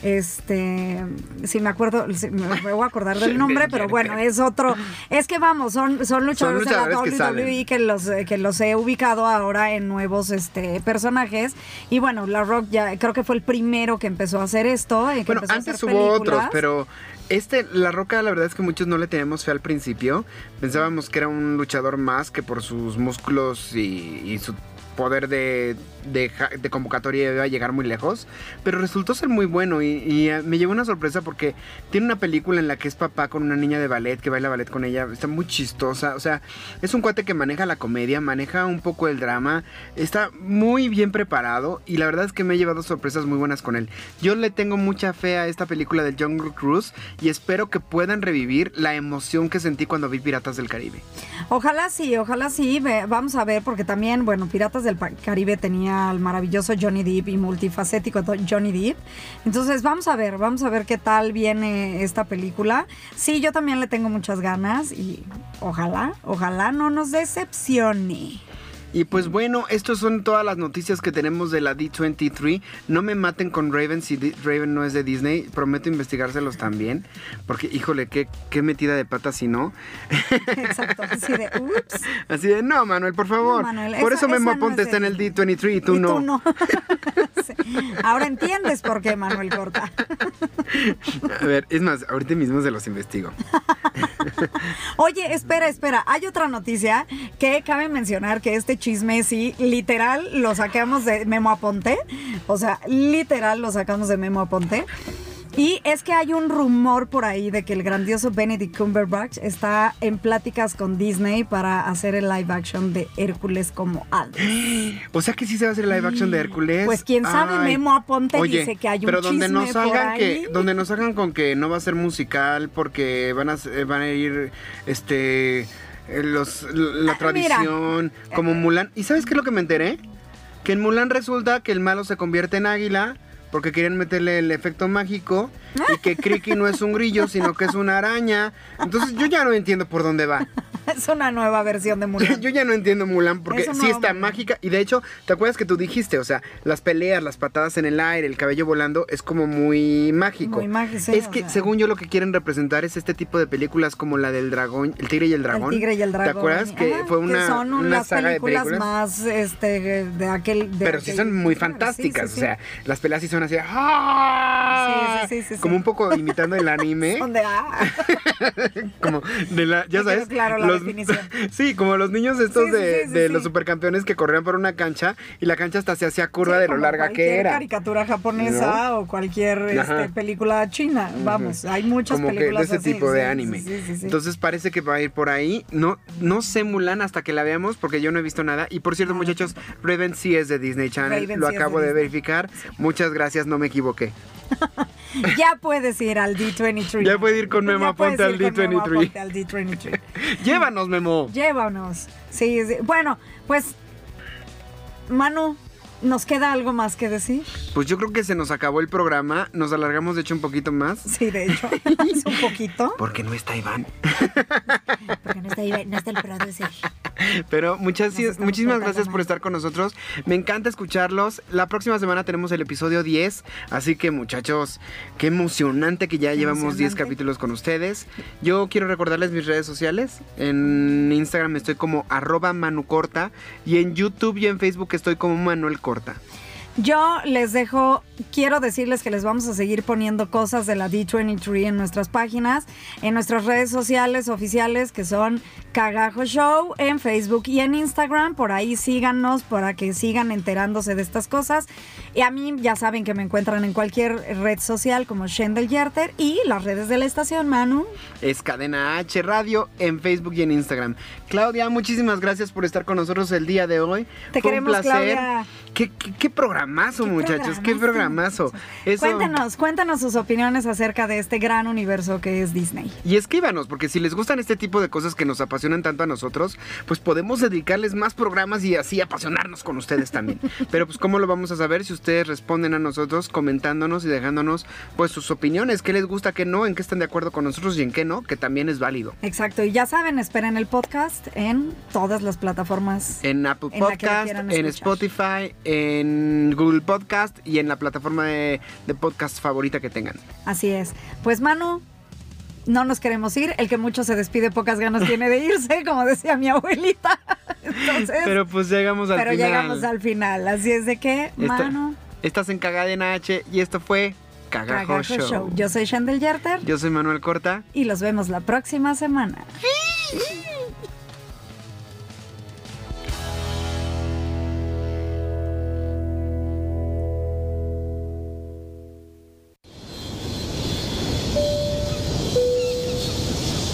Este, si me acuerdo, me voy a acordar del nombre, pero bueno, es otro. Es que vamos, son, son luchadores, de la WWE salen. que, los, que los he ubicado ahora en nuevos este, personajes. Y bueno, La Rock ya creo que fue el primero que empezó a hacer esto. eh, que Bueno, antes hubo otros, pero este, La Roca, la verdad es que muchos no le teníamos fe al principio. Pensábamos que era un luchador más que por sus músculos y, y su poder de, de, de convocatoria iba a llegar muy lejos. Pero resultó ser muy bueno y, y, eh, me llevó una sorpresa porque tiene una película en la que es papá con una niña de ballet, que baila ballet con ella. Está muy chistosa. O sea, es un cuate que maneja la comedia, maneja un poco el drama. Está muy bien preparado y la verdad es que me he llevado sorpresas muy buenas con él. Yo le tengo mucha fe a esta película de Jungle Cruise y espero que puedan revivir la emoción que sentí cuando vi Piratas del Caribe. Ojalá sí, ojalá sí. Vamos a ver, porque también, bueno, Piratas del Caribe tenía al maravilloso Johnny Depp y multifacético Johnny Depp. Entonces, vamos a ver, vamos a ver qué tal viene esta película. Sí, yo también le tengo muchas ganas y ojalá, ojalá no nos decepcione. Y pues bueno, estas son todas las noticias que tenemos de la D23. No me maten con Raven si Raven no es de Disney. Prometo investigárselos también. Porque, híjole, qué, qué metida de pata si no. Exacto, así de, ups. Así de, no, Manuel, por favor. No, Manuel, por esa- eso Memo no Aponte es está en el D23 y tú y no. tú no. Sí. Ahora entiendes por qué, Manuel Corta. A ver, es más, ahorita mismo se los investigo. Oye, espera, espera. Hay otra noticia que cabe mencionar que este chisme sí, literal, lo sacamos de Memo Aponte. O sea, literal lo sacamos de Memo Aponte. Y es que hay un rumor por ahí de que el grandioso Benedict Cumberbatch está en pláticas con Disney para hacer el live action de Hércules como Hades. O sea que sí se va a hacer el live action de Hércules. Pues quién sabe, Ay. Memo Aponte Oye, dice que hay un pero donde chisme nos por salgan que ahí. donde nos salgan con que no va a ser musical porque van a eh, van a ir este los la Ah, tradición como Mulan. ¿Y sabes qué es lo que me enteré? Que en Mulan resulta que el malo se convierte en águila porque querían meterle el efecto mágico y que Kriki no es un grillo, sino que es una araña. Entonces yo ya no entiendo por dónde va. Es una nueva versión de Mulan. Yo ya no entiendo Mulan porque Es sí está Mulan. mágica y de hecho, ¿te acuerdas que tú dijiste? O sea, las peleas, las patadas en el aire, el cabello volando es como muy mágico. Muy mágico, sí, es que sea. según yo lo que quieren representar es este tipo de películas como la del dragón, el tigre y el dragón. El tigre y el dragón. ¿Te acuerdas que fue una, son una las saga de películas películas? más este de aquel de pero sí son muy fantásticas, sí, sí. o sea, las peleas sí son así, ¡ah! Sí, sí, sí, sí, como un poco imitando el anime, ah. como de la, ya sabes, claro la definición. sí, como los niños estos Sí, de, sí, sí, de sí. los supercampeones que corrían por una cancha y la cancha hasta se hacía curva Sí, de lo larga que cualquier era. caricatura japonesa o cualquier este, película china. Vamos, hay muchas como que de películas ese así, tipo de anime. sí, sí, sí, sí. Entonces parece que va a ir por ahí. No, no sé Mulan hasta que la veamos porque yo no he visto nada. Y por cierto, No, yo muchachos, Raven sí es de Disney Channel. Raven Lo acabo de de, verificar. Muchas gracias, no me equivoqué. ya puedes ir al D23. Ya puede ir con puedes al ir con Memo D23. Aponte al D23. Llévanos, Memo. Llévanos. Sí, sí. Bueno, pues Manu, ¿nos queda algo más que decir? Pues yo creo que se nos acabó el programa. Nos alargamos, de hecho, un poquito más. Sí, de hecho, es un poquito. Porque no está Iván. Porque no está, ahí, no está el producer. Pero muchas, muchísimas gracias por estar con nosotros. Me encanta escucharlos. La próxima semana tenemos el episodio 10. Así que muchachos, qué emocionante que ya llevamos 10 emocionante. capítulos con ustedes. Yo quiero recordarles mis redes sociales. En Instagram estoy como arroba manucorta. Y en YouTube y en Facebook estoy como Manuel Corta. Yo les dejo, quiero decirles que les vamos a seguir poniendo cosas de la D23 en nuestras páginas, en nuestras redes sociales oficiales que son Cagajo Show en Facebook y en Instagram. Por ahí síganos para que sigan enterándose de estas cosas. Y a mí ya saben que me encuentran en cualquier red social como Shendel Yerter y las redes de la estación, Manu. Es Cadena H Radio en Facebook y en Instagram. Claudia, muchísimas gracias por estar con nosotros el día de hoy. Te Fue queremos, un placer. Claudia. ¿Qué, qué, qué programa? programazo, muchachos, qué programazo. Eso... Cuéntenos, cuéntenos sus opiniones acerca de este gran universo que es Disney. Y escríbanos, porque si les gustan este tipo de cosas que nos apasionan tanto a nosotros, pues podemos dedicarles más programas y así apasionarnos con ustedes también. Pero pues cómo lo vamos a saber si ustedes responden a nosotros comentándonos y dejándonos pues sus opiniones, qué les gusta, qué no, en qué están de acuerdo con nosotros y en qué no, que también es válido. Exacto, y ya saben, esperen el podcast en todas las plataformas. En Apple Podcast, en, Spotify, en Google Podcast y en la plataforma de, de podcast favorita que tengan. Así es. Pues Manu, no nos queremos ir. El que mucho se despide, pocas ganas tiene de irse, como decía mi abuelita. Entonces, pero pues llegamos al final. Pero llegamos al final. Así es de que, Manu. Estás en Cagadena H y esto fue Cagajo, Show. Yo soy Shandel Yerter. Yo soy Manuel Corta. Y los vemos la próxima semana.